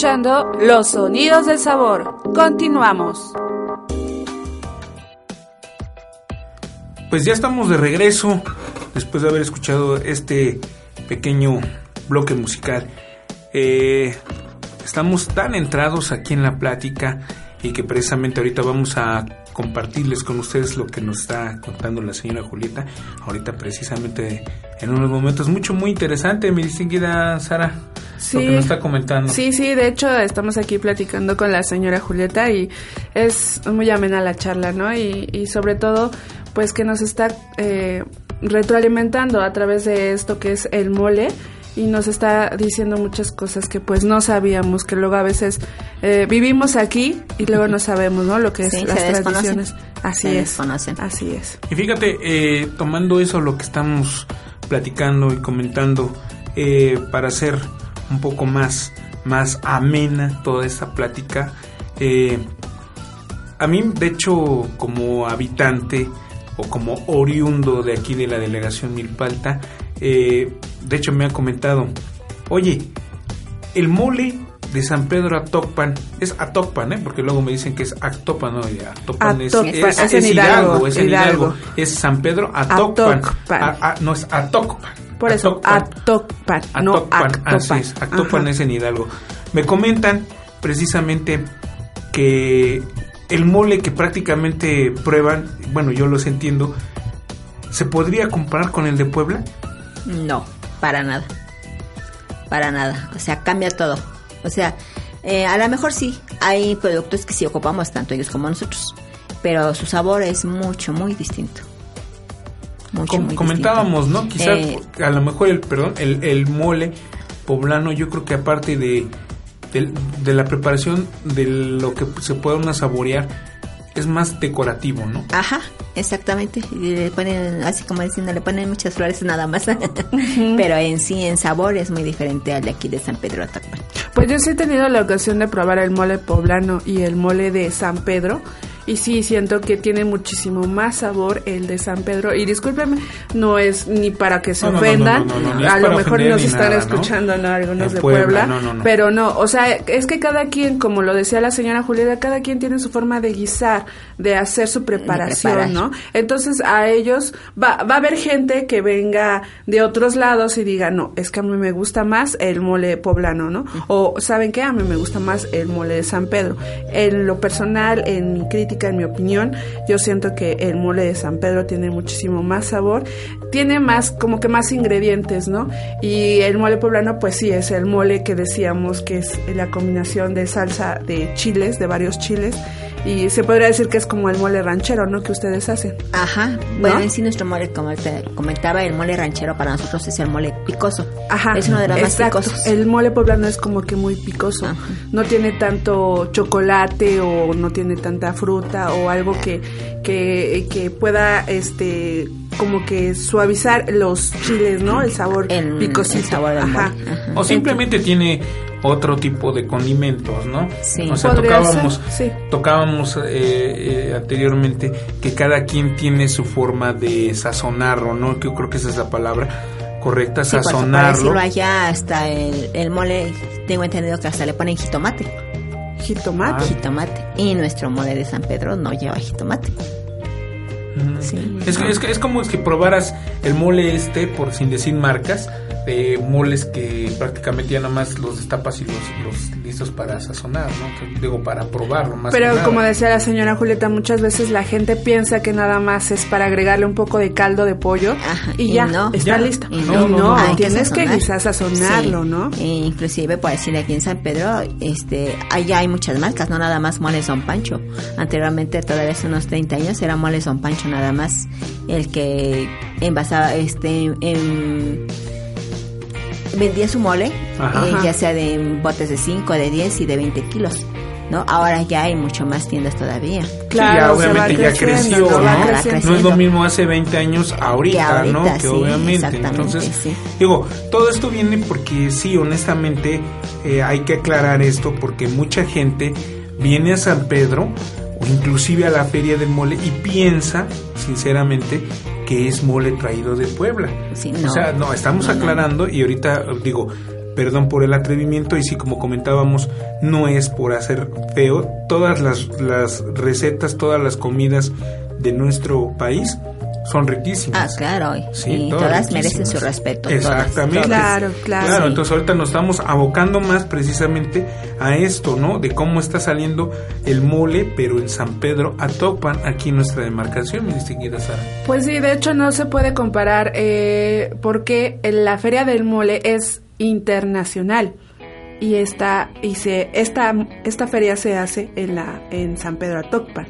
Speaker 3: Escuchando Los Sonidos del Sabor. Continuamos.
Speaker 1: Pues ya estamos de regreso después de haber escuchado este pequeño bloque musical. Eh, estamos tan entrados aquí en la plática y que precisamente ahorita vamos a compartirles con ustedes lo que nos está contando la señora Julieta. Ahorita precisamente en unos momentos mucho muy interesante, mi distinguida Sara,
Speaker 3: Sí.
Speaker 1: lo que nos está comentando.
Speaker 3: Sí, sí, de hecho estamos aquí platicando con la señora Julieta y es muy amena la charla, ¿no? Y, y sobre todo, pues que nos está eh, retroalimentando a través de esto que es el mole y nos está diciendo muchas cosas que pues no sabíamos, que luego a veces eh, vivimos aquí y luego no sabemos, ¿no? Lo que es
Speaker 4: Sí,
Speaker 3: las tradiciones. Así
Speaker 4: Se
Speaker 3: es.
Speaker 4: desconocen.
Speaker 3: Así es.
Speaker 1: Y fíjate, eh, tomando eso lo que estamos platicando y comentando, eh, para hacer un poco más, más amena toda esta plática, eh, a mí, de hecho, como habitante o como oriundo de aquí de la delegación Milpalta, eh, de hecho me ha comentado, oye, el mole de San Pedro Atocpan es Atocpan, ¿eh? porque luego me dicen que es Actopan, no, y Atocpan es, es-
Speaker 3: es en
Speaker 1: es
Speaker 3: Hidalgo,
Speaker 1: es en
Speaker 3: Hidalgo.
Speaker 1: Hidalgo, es San Pedro Atocpan,
Speaker 3: Atocpan.
Speaker 1: A- a- no es Atocpan.
Speaker 3: Por eso.
Speaker 1: Atocpan,
Speaker 3: no
Speaker 1: Actopan, así
Speaker 3: Actopan.
Speaker 1: es, Actopan
Speaker 3: Ajá.
Speaker 1: es en Hidalgo. Me comentan precisamente que el mole que prácticamente prueban, bueno, yo los entiendo, ¿se podría comparar con el de Puebla?
Speaker 4: No, para nada. Para nada. O sea, cambia todo. O sea, eh, a lo mejor sí, hay productos que sí ocupamos, tanto ellos como nosotros. Pero su sabor es mucho, muy distinto. Mucho,
Speaker 1: Com-
Speaker 4: muy
Speaker 1: comentábamos, ¿no? Quizás
Speaker 4: Eh,
Speaker 1: a lo mejor el, perdón, el, el mole poblano, yo creo que aparte de, de la preparación de lo que se pueda una saborear, es más decorativo, ¿no?
Speaker 4: Ajá, exactamente. Y le ponen, así como diciendo, le ponen muchas flores nada más. (laughs) Pero en sí, en sabor es muy diferente al de aquí de San Pedro Atacpan.
Speaker 3: Pues yo sí he tenido la ocasión de probar el mole poblano y el mole de San Pedro. Y sí, siento que tiene muchísimo más sabor el de San Pedro. Y discúlpenme, no es ni para que se
Speaker 1: No, no, no,
Speaker 3: ofendan.
Speaker 1: no, no, no, ni es
Speaker 3: A lo mejor nos están escuchando, ¿no? Algunos
Speaker 1: De Puebla,
Speaker 3: Puebla.
Speaker 1: no, no, no.
Speaker 3: Pero no, o sea, es que cada quien, como lo decía la señora Julieta, cada quien tiene su forma de guisar, de hacer su preparación. ¿no? Entonces a ellos va, va a haber gente que venga de otros lados y diga, no, es que a mí me gusta más el mole poblano, ¿no? O saben qué, a mí me gusta más el mole de San Pedro. En lo personal, en mi crítica, en mi opinión, yo siento que el mole de San Pedro tiene muchísimo más sabor, tiene más, como que más ingredientes, ¿no? Y el mole poblano, pues sí, es el mole que decíamos que es la combinación de salsa de chiles, de varios chiles. Y se podría decir que es como el mole ranchero, ¿no? Que ustedes hacen.
Speaker 4: Ajá. Bueno, en sí nuestro mole, como te comentaba, el mole ranchero para nosotros es el mole picoso.
Speaker 3: Ajá.
Speaker 4: Es uno de los
Speaker 3: exacto.
Speaker 4: más picosos.
Speaker 3: El mole poblano es como que muy picoso.
Speaker 4: Ajá.
Speaker 3: No tiene tanto chocolate o no tiene tanta fruta o algo que, que, que pueda, este, como que suavizar los chiles, ¿no? El sabor
Speaker 4: El-
Speaker 3: picosito.
Speaker 4: el sabor
Speaker 3: Ajá.
Speaker 1: O simplemente tiene otro tipo de condimentos, ¿no?
Speaker 4: Sí.
Speaker 1: O sea,
Speaker 3: Podría
Speaker 1: tocábamos,
Speaker 3: sí.
Speaker 1: tocábamos eh, eh, anteriormente que cada quien tiene su forma de sazonarlo, ¿no? Que yo creo que esa es la palabra. correcta,
Speaker 4: Sí, por- Para
Speaker 1: sazonarlo.
Speaker 4: decirlo allá, hasta el, el mole, tengo entendido que hasta le ponen jitomate.
Speaker 3: Jitomate.
Speaker 4: Jitomate. Y nuestro mole de San Pedro no lleva jitomate.
Speaker 1: Mm.
Speaker 4: Sí.
Speaker 1: Es, que- es, que- es como si probaras el mole este, por sin decir marcas, de moles que prácticamente ya nada más los destapas y los, los listos para sazonar, ¿no? Que- Digo, para probarlo más que
Speaker 3: Pero
Speaker 1: nada.
Speaker 3: como decía la señora Julieta, muchas veces la gente piensa que nada más es para agregarle un poco de caldo de pollo
Speaker 4: Ajá,
Speaker 3: y
Speaker 4: y
Speaker 3: ya,
Speaker 4: no.
Speaker 3: está
Speaker 1: Ya.
Speaker 3: listo.
Speaker 4: Y
Speaker 1: No, no,
Speaker 3: tienes que quizás sazonarlo,
Speaker 4: Sí.
Speaker 3: ¿no?
Speaker 4: E inclusive, por decir aquí en San Pedro, este, allá hay muchas marcas, no nada más Moles Don Pancho. Anteriormente, todavía hace unos 30 años, era Moles Don Pancho nada más el que envasaba, este, en- vendía su mole,
Speaker 1: Ajá.
Speaker 4: eh, ya sea de botes de 5, de 10 y de 20 kilos. ¿no? Ahora ya hay mucho más tiendas todavía.
Speaker 3: Claro,
Speaker 1: sí, ya obviamente ya creció,
Speaker 3: ¿no?
Speaker 1: Es lo mismo hace 20 años ahorita, ¿no? Que
Speaker 4: sí,
Speaker 1: obviamente. Entonces,
Speaker 4: sí.
Speaker 1: digo, todo esto viene porque sí, honestamente, eh, hay que aclarar esto porque mucha gente viene a San Pedro o inclusive a la Feria del Mole y piensa, sinceramente, que es mole traído de Puebla.
Speaker 4: Sí,
Speaker 1: O
Speaker 4: no.
Speaker 1: sea, no, estamos
Speaker 4: No, no, no.
Speaker 1: aclarando y ahorita digo, perdón por el atrevimiento y sí, como comentábamos, no es por hacer feo. Todas las, las recetas, todas las comidas de nuestro país son
Speaker 4: Ah,
Speaker 1: riquísimas.
Speaker 4: claro. y-
Speaker 1: Sí,
Speaker 4: y
Speaker 1: todas
Speaker 4: todas merecen su respeto.
Speaker 1: Exactamente.
Speaker 4: todas.
Speaker 3: Claro, claro.
Speaker 1: Claro,
Speaker 4: Sí.
Speaker 1: entonces ahorita nos estamos abocando más precisamente a esto, ¿no? De cómo está saliendo el mole, pero en San Pedro, a Topan, aquí en nuestra demarcación, mi distinguida Sara.
Speaker 3: Pues sí, de hecho no se puede comparar eh, porque la Feria del Mole es internacional y esta y se esta esta feria se hace en la en San Pedro Atocpan.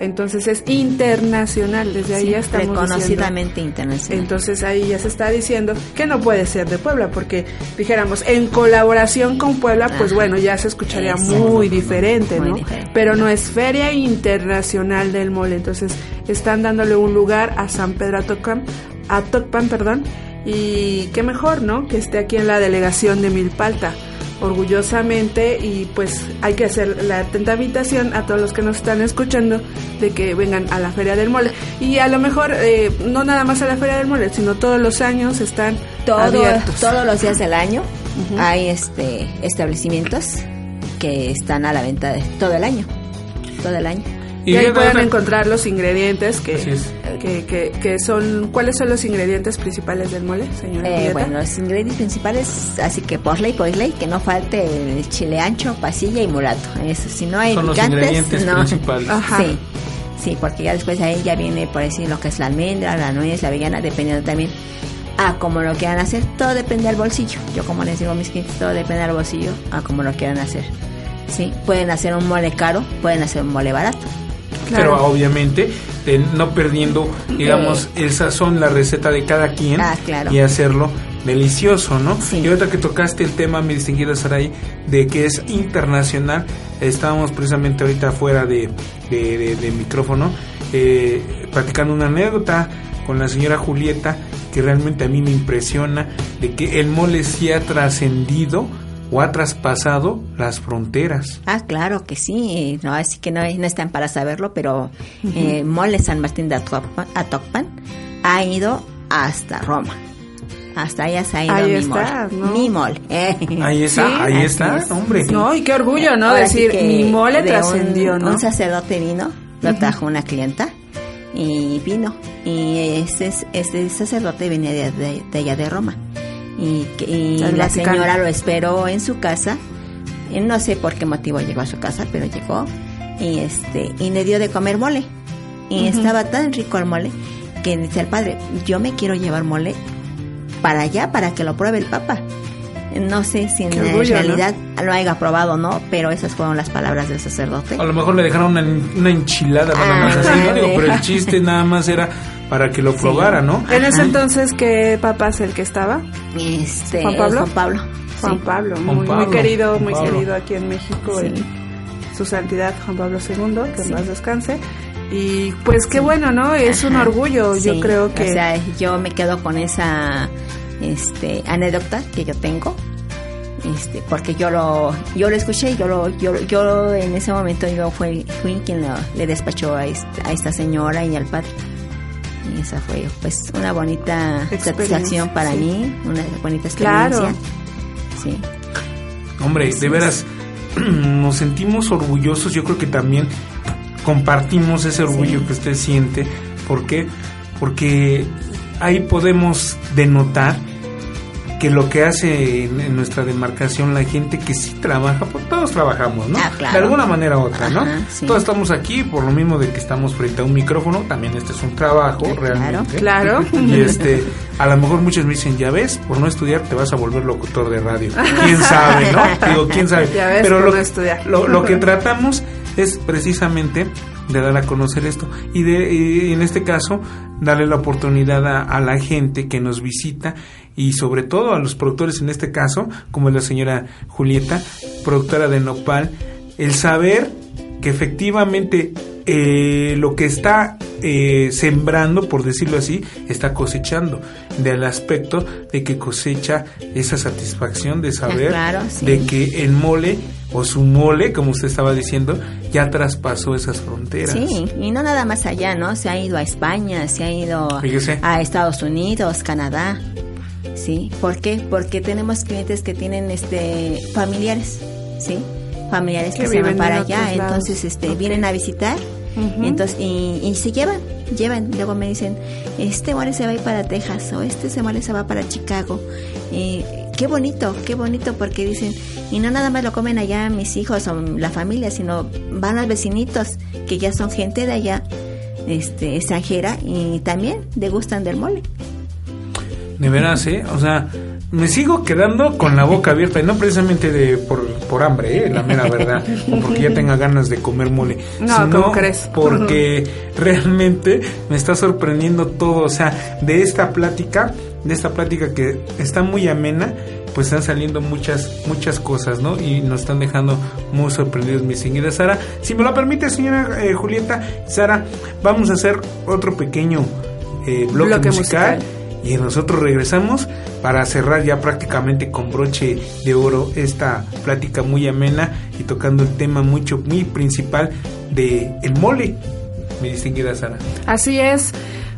Speaker 3: Entonces es internacional, desde ahí ya estamos diciendo.
Speaker 4: reconocidamente internacional.
Speaker 3: Entonces ahí ya se está diciendo que no puede ser de Puebla, porque dijéramos en colaboración con Puebla, pues bueno, ya se escucharía
Speaker 4: Exacto.
Speaker 3: muy diferente,
Speaker 4: Muy
Speaker 3: ¿no?
Speaker 4: diferente.
Speaker 3: Pero no es Feria Internacional del Mole, entonces están dándole un lugar a San Pedro Atocpan, a Tocpan, perdón, y qué mejor, ¿no? Que esté aquí en la delegación de Milpalta orgullosamente y pues hay que hacer la atenta invitación a todos los que nos están escuchando de que vengan a la Feria del Mole y a lo mejor eh, no nada más a la Feria del Mole sino todos los años están
Speaker 4: Todo,
Speaker 3: abiertos
Speaker 4: todos los días del año hay este establecimientos que están a la venta de todo el año. Todo el año.
Speaker 3: y, ahí
Speaker 1: fíjate,
Speaker 3: pueden encontrar los ingredientes que,
Speaker 1: Así es.
Speaker 3: Que, que, que son cuáles son los ingredientes principales del mole señora
Speaker 4: Eh, bueno, los ingredientes principales, así que por ley, por ley, que no falte el chile ancho, pasilla y mulato. Eso, si no hay
Speaker 1: Son los
Speaker 4: picantes,
Speaker 1: ingredientes
Speaker 4: no.
Speaker 1: principales.
Speaker 3: Ajá.
Speaker 4: Sí, sí, porque ya después de ahí ya viene por decir lo que es la almendra, la nuez, la avellana, dependiendo también a cómo lo quieran hacer. Todo depende del bolsillo. Yo como les digo a mis clientes, todo depende del bolsillo a cómo lo quieran hacer. Sí, pueden hacer un mole caro, pueden hacer un mole barato.
Speaker 1: Pero obviamente eh, no perdiendo, digamos, el sazón, la receta de cada quien
Speaker 4: Ah, claro.
Speaker 1: y hacerlo delicioso, ¿no?
Speaker 4: Sí.
Speaker 1: Y ahorita que tocaste el tema, mi distinguida Saray, de que es internacional, estábamos precisamente ahorita fuera de, de, de- de micrófono, eh, platicando una anécdota con la señora Julieta, que realmente a mí me impresiona, de que el mole sí ha trascendido o ha traspasado las fronteras.
Speaker 4: Ah, claro que sí, no, así que no, no están para saberlo, pero eh, Mole San Martín de Atocpan, Atocpan ha ido hasta Roma. Hasta allá se ha ido
Speaker 3: Ahí
Speaker 4: mi
Speaker 3: está,
Speaker 4: mole.
Speaker 3: ¿no?
Speaker 4: Mi mole. eh.
Speaker 1: Ahí está,
Speaker 3: Sí,
Speaker 1: ahí está,
Speaker 4: es.
Speaker 1: hombre.
Speaker 3: no y qué orgullo no
Speaker 4: Ahora
Speaker 3: decir mi mole
Speaker 4: de
Speaker 3: trascendió
Speaker 4: un,
Speaker 3: no
Speaker 4: Un sacerdote vino, lo trajo una clienta y vino. Y ese, este sacerdote venía de, de- de allá de Roma. Y, que- y la señora lo esperó en su casa. Y no sé por qué motivo llegó a su casa, pero llegó. Y este y le dio de comer mole. Y estaba tan rico el mole que dice el padre, yo me quiero llevar mole para allá para que lo pruebe el papa. No sé si en realidad lo haya probado o no, pero esas fueron las palabras del sacerdote.
Speaker 1: A lo mejor le dejaron una, una enchilada nada más
Speaker 4: Ah,
Speaker 1: así, ¿no? Digo,
Speaker 4: vale.
Speaker 1: pero el chiste nada más era para que lo probara, ¿no?
Speaker 3: en ese
Speaker 4: Ajá.
Speaker 3: entonces qué papá es el que estaba
Speaker 4: Este,
Speaker 3: ¿Juan Pablo?
Speaker 4: Juan Pablo.
Speaker 3: Juan
Speaker 4: sí.
Speaker 3: Pablo,
Speaker 1: Juan
Speaker 3: muy, muy querido,
Speaker 1: Juan
Speaker 3: muy
Speaker 1: Pablo.
Speaker 3: querido aquí en México,
Speaker 4: Sí.
Speaker 3: en su santidad Juan Pablo II, que
Speaker 4: Sí.
Speaker 3: en paz descanse. Y pues qué bueno, ¿no? Es un orgullo, yo creo que...
Speaker 4: O sea, yo me quedo con esa este, anécdota que yo tengo. Este, porque yo lo yo lo escuché yo lo yo, yo en ese momento yo fui, fui quien lo- le despachó a esta, a esta señora y al padre esa fue pues una bonita
Speaker 3: Experiencia,
Speaker 4: satisfacción para
Speaker 3: sí.
Speaker 4: mí, una bonita
Speaker 3: Claro.
Speaker 4: experiencia. Sí.
Speaker 1: Hombre, de veras, (clears throat) nos sentimos orgullosos. Yo creo que también compartimos ese orgullo que usted siente. ¿Por qué? Porque ahí podemos denotar que lo que hace en, en nuestra demarcación la gente que sí trabaja, pues todos trabajamos, ¿no?
Speaker 4: Ah, claro.
Speaker 1: De alguna manera u otra, ¿no?
Speaker 4: Sí.
Speaker 1: Todos estamos aquí por lo mismo de que estamos frente a un micrófono, también este es un trabajo
Speaker 4: claro.
Speaker 1: realmente.
Speaker 3: Claro.
Speaker 1: Y este, a lo mejor muchos me dicen, ya ves, por no estudiar te vas a volver locutor de radio. ¿Quién sabe, no? (laughs) Digo, ¿quién sabe?
Speaker 3: Ya ves,
Speaker 1: Pero
Speaker 3: por
Speaker 1: lo,
Speaker 3: no estudiar.
Speaker 1: Lo, lo que tratamos es precisamente de dar a conocer esto y de y en este caso darle la oportunidad a, a la gente que nos visita y sobre todo a los productores en este caso como es la señora Julieta productora de Nopal el saber que efectivamente eh, lo que está eh, sembrando, por decirlo así, está cosechando, del aspecto de que cosecha esa satisfacción de saber
Speaker 4: claro, sí.
Speaker 1: de que el mole o su mole, como usted estaba diciendo, ya traspasó esas fronteras.
Speaker 4: Sí, y no nada más allá, ¿no? Se ha ido a España, se ha ido
Speaker 1: Fíjese.
Speaker 4: a Estados Unidos, Canadá. ¿Sí? ¿Por qué? Porque tenemos clientes que tienen este familiares, ¿sí? Familiares que,
Speaker 3: Que
Speaker 4: se van para allá, entonces este vienen a visitar entonces y, y se llevan, llevan, luego me dicen, este mole se va a ir para Texas o este se mole se va para Chicago. Y qué bonito, qué bonito porque dicen, y no nada más lo comen allá mis hijos o la familia, sino van los vecinitos que ya son gente de allá, este extranjera y también degustan del mole.
Speaker 1: De veras, ¿eh? O sea, me sigo quedando con la boca abierta y no precisamente de por, por hambre, ¿eh? La mera verdad, o porque ya tenga ganas de comer mole.
Speaker 3: No,
Speaker 1: sino
Speaker 3: ¿cómo crees?
Speaker 1: Porque realmente me está sorprendiendo todo, o sea, de esta plática, de esta plática que está muy amena, pues están saliendo muchas muchas cosas, ¿no? Y nos están dejando muy sorprendidos, mi señora Sara. Si me lo permite, señora eh, Julieta, Sara, vamos a hacer otro pequeño eh, bloque,
Speaker 3: Bloque
Speaker 1: musical,
Speaker 3: musical.
Speaker 1: Y nosotros regresamos para cerrar ya prácticamente con broche de oro esta plática muy amena y tocando el tema mucho muy principal de el mole, mi distinguida Sara.
Speaker 3: Así es,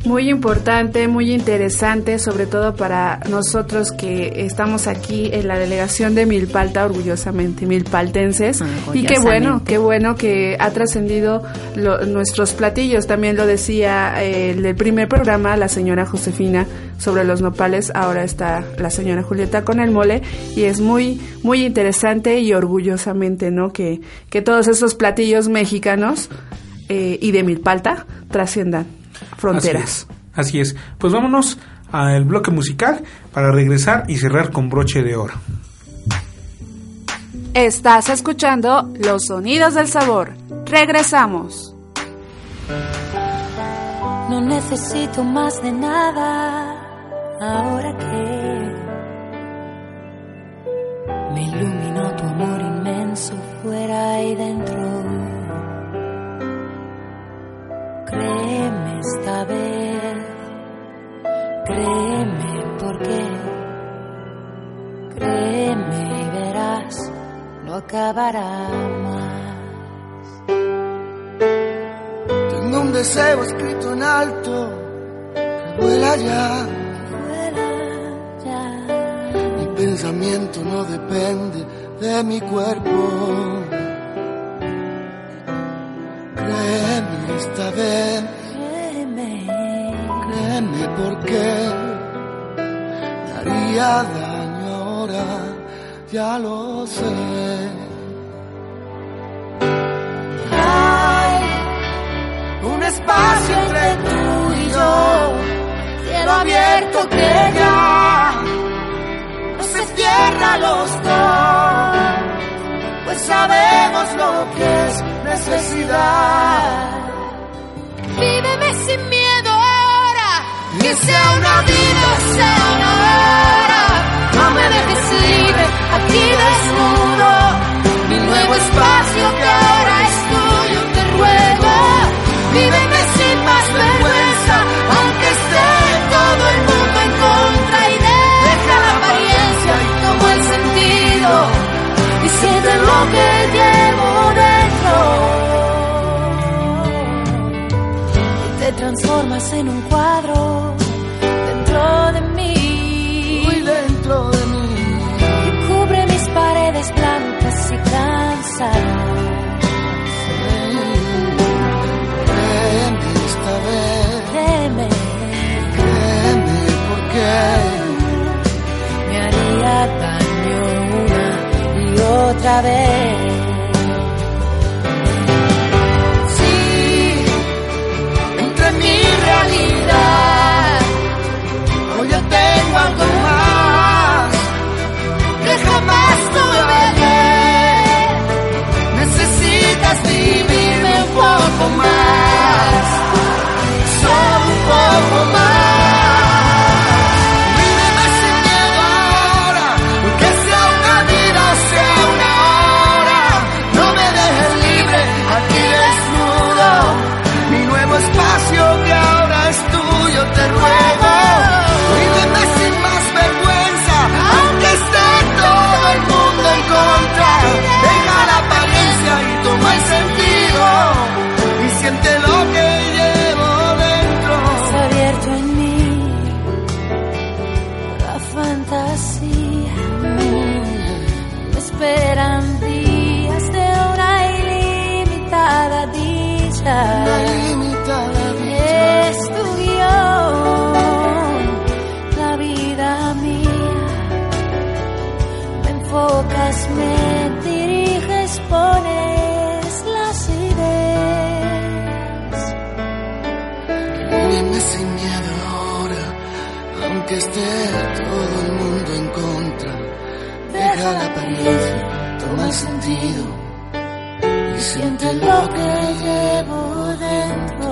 Speaker 3: muy importante, muy interesante, sobre todo para nosotros que estamos aquí en la delegación de Milpalta, orgullosamente milpaltenses. Y qué bueno, qué bueno que ha trascendido lo- nuestros platillos. También lo decía eh, el del primer programa, la señora Josefina, sobre los nopales. Ahora está la señora Julieta con el mole. Y es muy, muy interesante y orgullosamente, ¿no? Que, que todos esos platillos mexicanos eh, y de Milpalta trasciendan fronteras.
Speaker 1: Así es. Así es. Pues vámonos al bloque musical para regresar y cerrar con broche de oro.
Speaker 3: Estás escuchando Los Sonidos del Sabor. Regresamos.
Speaker 5: No necesito más de nada ahora que me iluminó tu amor inmenso fuera y dentro. Esta vez, créeme porque créeme y verás, no acabará más.
Speaker 6: Tengo un deseo escrito en alto que vuela ya.
Speaker 5: Vuela ya.
Speaker 6: Mi pensamiento no depende de mi cuerpo. Créeme esta vez.
Speaker 5: Créeme
Speaker 6: porque me haría daño ahora, ya lo sé.
Speaker 5: Hay un espacio entre tú y yo, cielo abierto que ya no se cierra los dos, pues sabemos lo que es necesidad. Que sea una vida, hora. No me dejes libre, aquí desnudo, mi nuevo espacio que ahora es tuyo, te ruego. Víveme sin más vergüenza, aunque esté todo el mundo en contra y deja la apariencia y toma el sentido y siente lo que llevo dentro y te transformas en un cuadro otra.
Speaker 6: Lo que llevo dentro.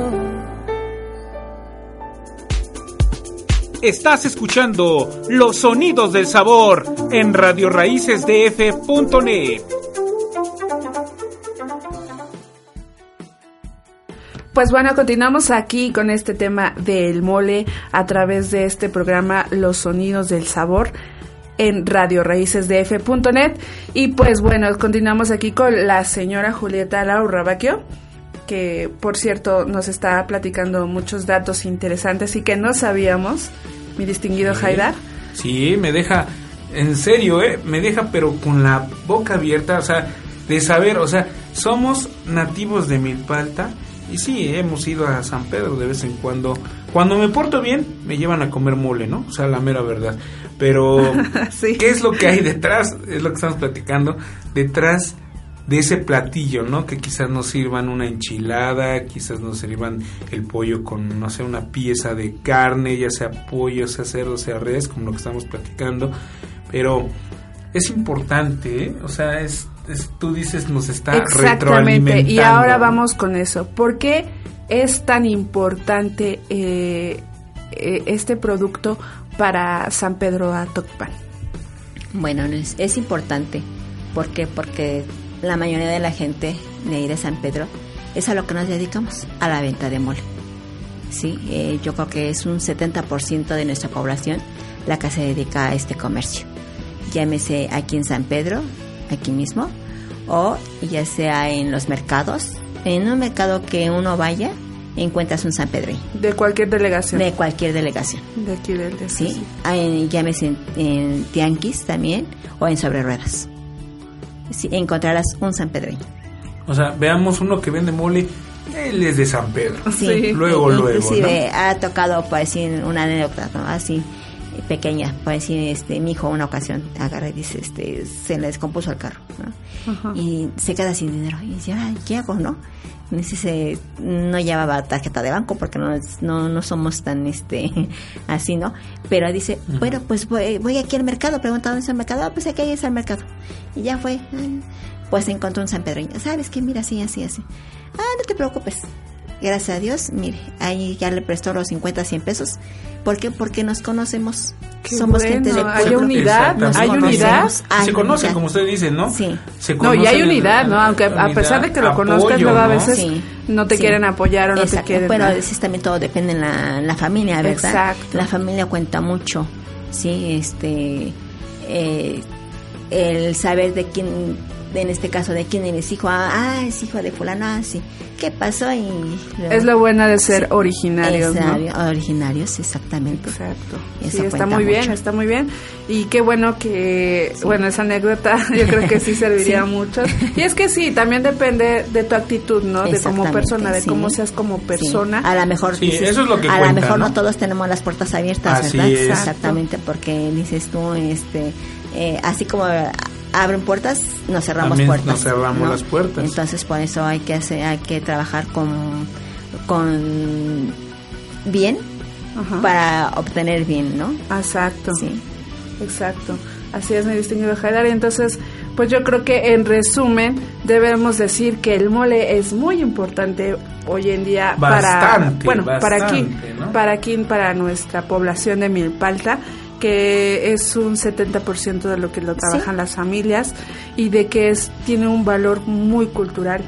Speaker 1: Estás escuchando Los Sonidos del Sabor en Radio Raíces DF.net.
Speaker 3: Pues bueno, continuamos aquí con este tema del mole a través de este programa Los Sonidos del Sabor en Radio Raíces DF.net. Y pues bueno, continuamos aquí con la señora Julieta Laurrabaquio, que por cierto nos está platicando muchos datos interesantes y que no sabíamos, mi distinguido
Speaker 1: Sí.
Speaker 3: Haidar.
Speaker 1: Sí, me deja, en serio, ¿eh? Me deja pero con la boca abierta, o sea, de saber, o sea, somos nativos de Milpalta y sí, hemos ido a San Pedro de vez en cuando. Cuando me porto bien, me llevan a comer mole, ¿no? O sea, la mera verdad. Pero, (laughs)
Speaker 3: Sí.
Speaker 1: ¿qué es lo que hay detrás? Es lo que estamos platicando, detrás de ese platillo, ¿no? Que quizás nos sirvan una enchilada, quizás nos sirvan el pollo con, no sé, una pieza de carne, ya sea pollo, sea cerdo, sea res, como lo que estamos platicando. Pero es importante, ¿eh? O sea, es, es- tú dices, nos está
Speaker 3: Exactamente,
Speaker 1: retroalimentando.
Speaker 3: y ahora vamos con eso. ¿Por qué es tan importante eh, eh, este producto para San Pedro Atocpan?
Speaker 4: Bueno, es, importante. ¿Por qué? Porque la mayoría de la gente de ahí de San Pedro es a lo que nos dedicamos, a la venta de mole. Sí, eh, yo creo que es un 70% de nuestra población la que se dedica a este comercio. Llámese aquí en San Pedro, aquí mismo, o ya sea en los mercados. En un mercado que uno vaya, encuentras un San Pedro
Speaker 3: De cualquier delegación.
Speaker 4: de cualquier delegación.
Speaker 3: De aquí del DF.
Speaker 4: Sí, en, llámese en, en tianguis también o en sobre ruedas. Sí, encontrarás un San Pedreño.
Speaker 1: O sea, veamos uno que vende mole, él es de San Pedro.
Speaker 3: Sí.
Speaker 1: Luego, luego,
Speaker 4: Inclusive ha tocado, decir, una anécdota, ¿no? Así, pequeña, por decir, este, mi hijo una ocasión agarra y dice, este, se le descompuso el carro, ¿no?
Speaker 3: Ajá.
Speaker 4: Y se queda sin dinero. Y dice, ah, ¿qué hago, no? Y dice, se- no llevaba tarjeta de banco porque no, es- no, no somos tan, este, (laughs) así, ¿no? Pero dice, bueno, pues voy, voy aquí al mercado, preguntando dónde es el mercado, ah, pues aquí es el mercado. Y ya fue, pues encontró un San Pedreño. ¿Sabes qué? Mira, así, así, así. Ah, no te preocupes. Gracias a Dios, mire, ahí ya le prestó los 50, 100 pesos. ¿Por qué? Porque nos conocemos.
Speaker 3: Qué
Speaker 4: Somos
Speaker 3: bueno,
Speaker 4: gente de
Speaker 3: hay
Speaker 4: pueblo.
Speaker 3: unidad, hay unidad.
Speaker 4: Hay
Speaker 1: se conocen,
Speaker 4: unidad.
Speaker 1: como usted dice, ¿no?
Speaker 4: Sí.
Speaker 1: Se
Speaker 3: No, y hay unidad, ¿no? Aunque a
Speaker 1: unidad,
Speaker 3: pesar de que lo
Speaker 1: apoyo,
Speaker 3: conozcas, luego a
Speaker 1: ¿no?
Speaker 3: veces
Speaker 4: Sí.
Speaker 3: no te
Speaker 4: Sí.
Speaker 3: quieren apoyar o no
Speaker 4: Exacto,
Speaker 3: te quieren.
Speaker 4: Pero a veces también todo depende en la, la familia, ¿verdad?
Speaker 3: Exacto.
Speaker 4: La familia cuenta mucho, sí, este, eh, el saber de quién en este caso de quién eres hijo, ah, ah, es hijo de fulano, ah, sí. ¿Qué pasó? Y luego-
Speaker 3: Es lo bueno de ser originarios, ¿no?
Speaker 4: Exacto, Originarios, exactamente.
Speaker 3: Exacto.
Speaker 4: Eso
Speaker 3: Sí, está muy bien, está muy bien. Y qué bueno que, bueno, esa anécdota (laughs) yo creo que sí serviría
Speaker 4: Sí.
Speaker 3: mucho. Y es que sí, también depende de tu actitud, ¿no? De como persona, de
Speaker 4: sí.
Speaker 3: cómo seas como
Speaker 4: Sí.
Speaker 3: persona.
Speaker 4: A lo mejor
Speaker 1: Sí,
Speaker 4: dices,
Speaker 1: eso es lo que
Speaker 4: a lo mejor
Speaker 1: ¿no?
Speaker 4: ¿no? todos tenemos las puertas abiertas,
Speaker 1: Así
Speaker 4: ¿verdad?
Speaker 1: es.
Speaker 4: Exactamente, porque dices tú, este, eh, así como abren puertas, nos cerramos
Speaker 1: También
Speaker 4: puertas.
Speaker 1: nos cerramos
Speaker 4: ¿no?
Speaker 1: las puertas.
Speaker 4: Entonces por eso hay que hacer, hay que trabajar con, con bien
Speaker 3: Ajá.
Speaker 4: para obtener bien, ¿no?
Speaker 3: Exacto.
Speaker 4: Sí.
Speaker 3: Exacto. Así es, mi distinguido Haidar. Y entonces, pues yo creo que en resumen debemos decir que el mole es muy importante hoy en día para
Speaker 1: Bastante,
Speaker 3: bueno, para aquí,
Speaker 1: bastante, ¿no?
Speaker 3: para aquí para nuestra población de Milpalta que es un 70% de lo que lo trabajan las familias y de que es tiene un valor muy cultural,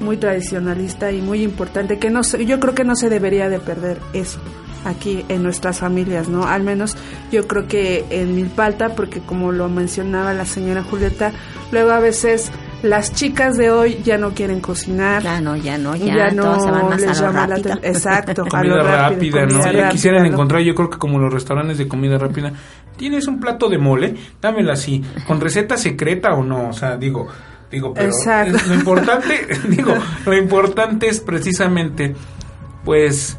Speaker 3: muy tradicionalista y muy importante que no yo creo que no se debería de perder eso aquí en nuestras familias, ¿no? Al menos yo creo que en Milpalta, porque como lo mencionaba la señora Julieta, luego a veces las chicas de hoy ya no quieren cocinar,
Speaker 4: Ya no, ya no, ya,
Speaker 3: ya, no
Speaker 4: todos se van más
Speaker 3: les
Speaker 4: a lo
Speaker 3: llama la
Speaker 4: rápido.
Speaker 3: Exacto, (laughs) a
Speaker 1: comida
Speaker 3: lo rápido,
Speaker 1: rápida, ¿no?
Speaker 3: comida
Speaker 1: Ya
Speaker 3: rápida,
Speaker 1: quisieran
Speaker 3: ¿no?
Speaker 1: encontrar, yo creo que como los restaurantes de comida rápida, tienes un plato de mole, dámelo así, con receta secreta o no, o sea, digo, digo, pero
Speaker 3: Exacto.
Speaker 1: es- lo importante, (laughs) digo, lo importante es precisamente, pues,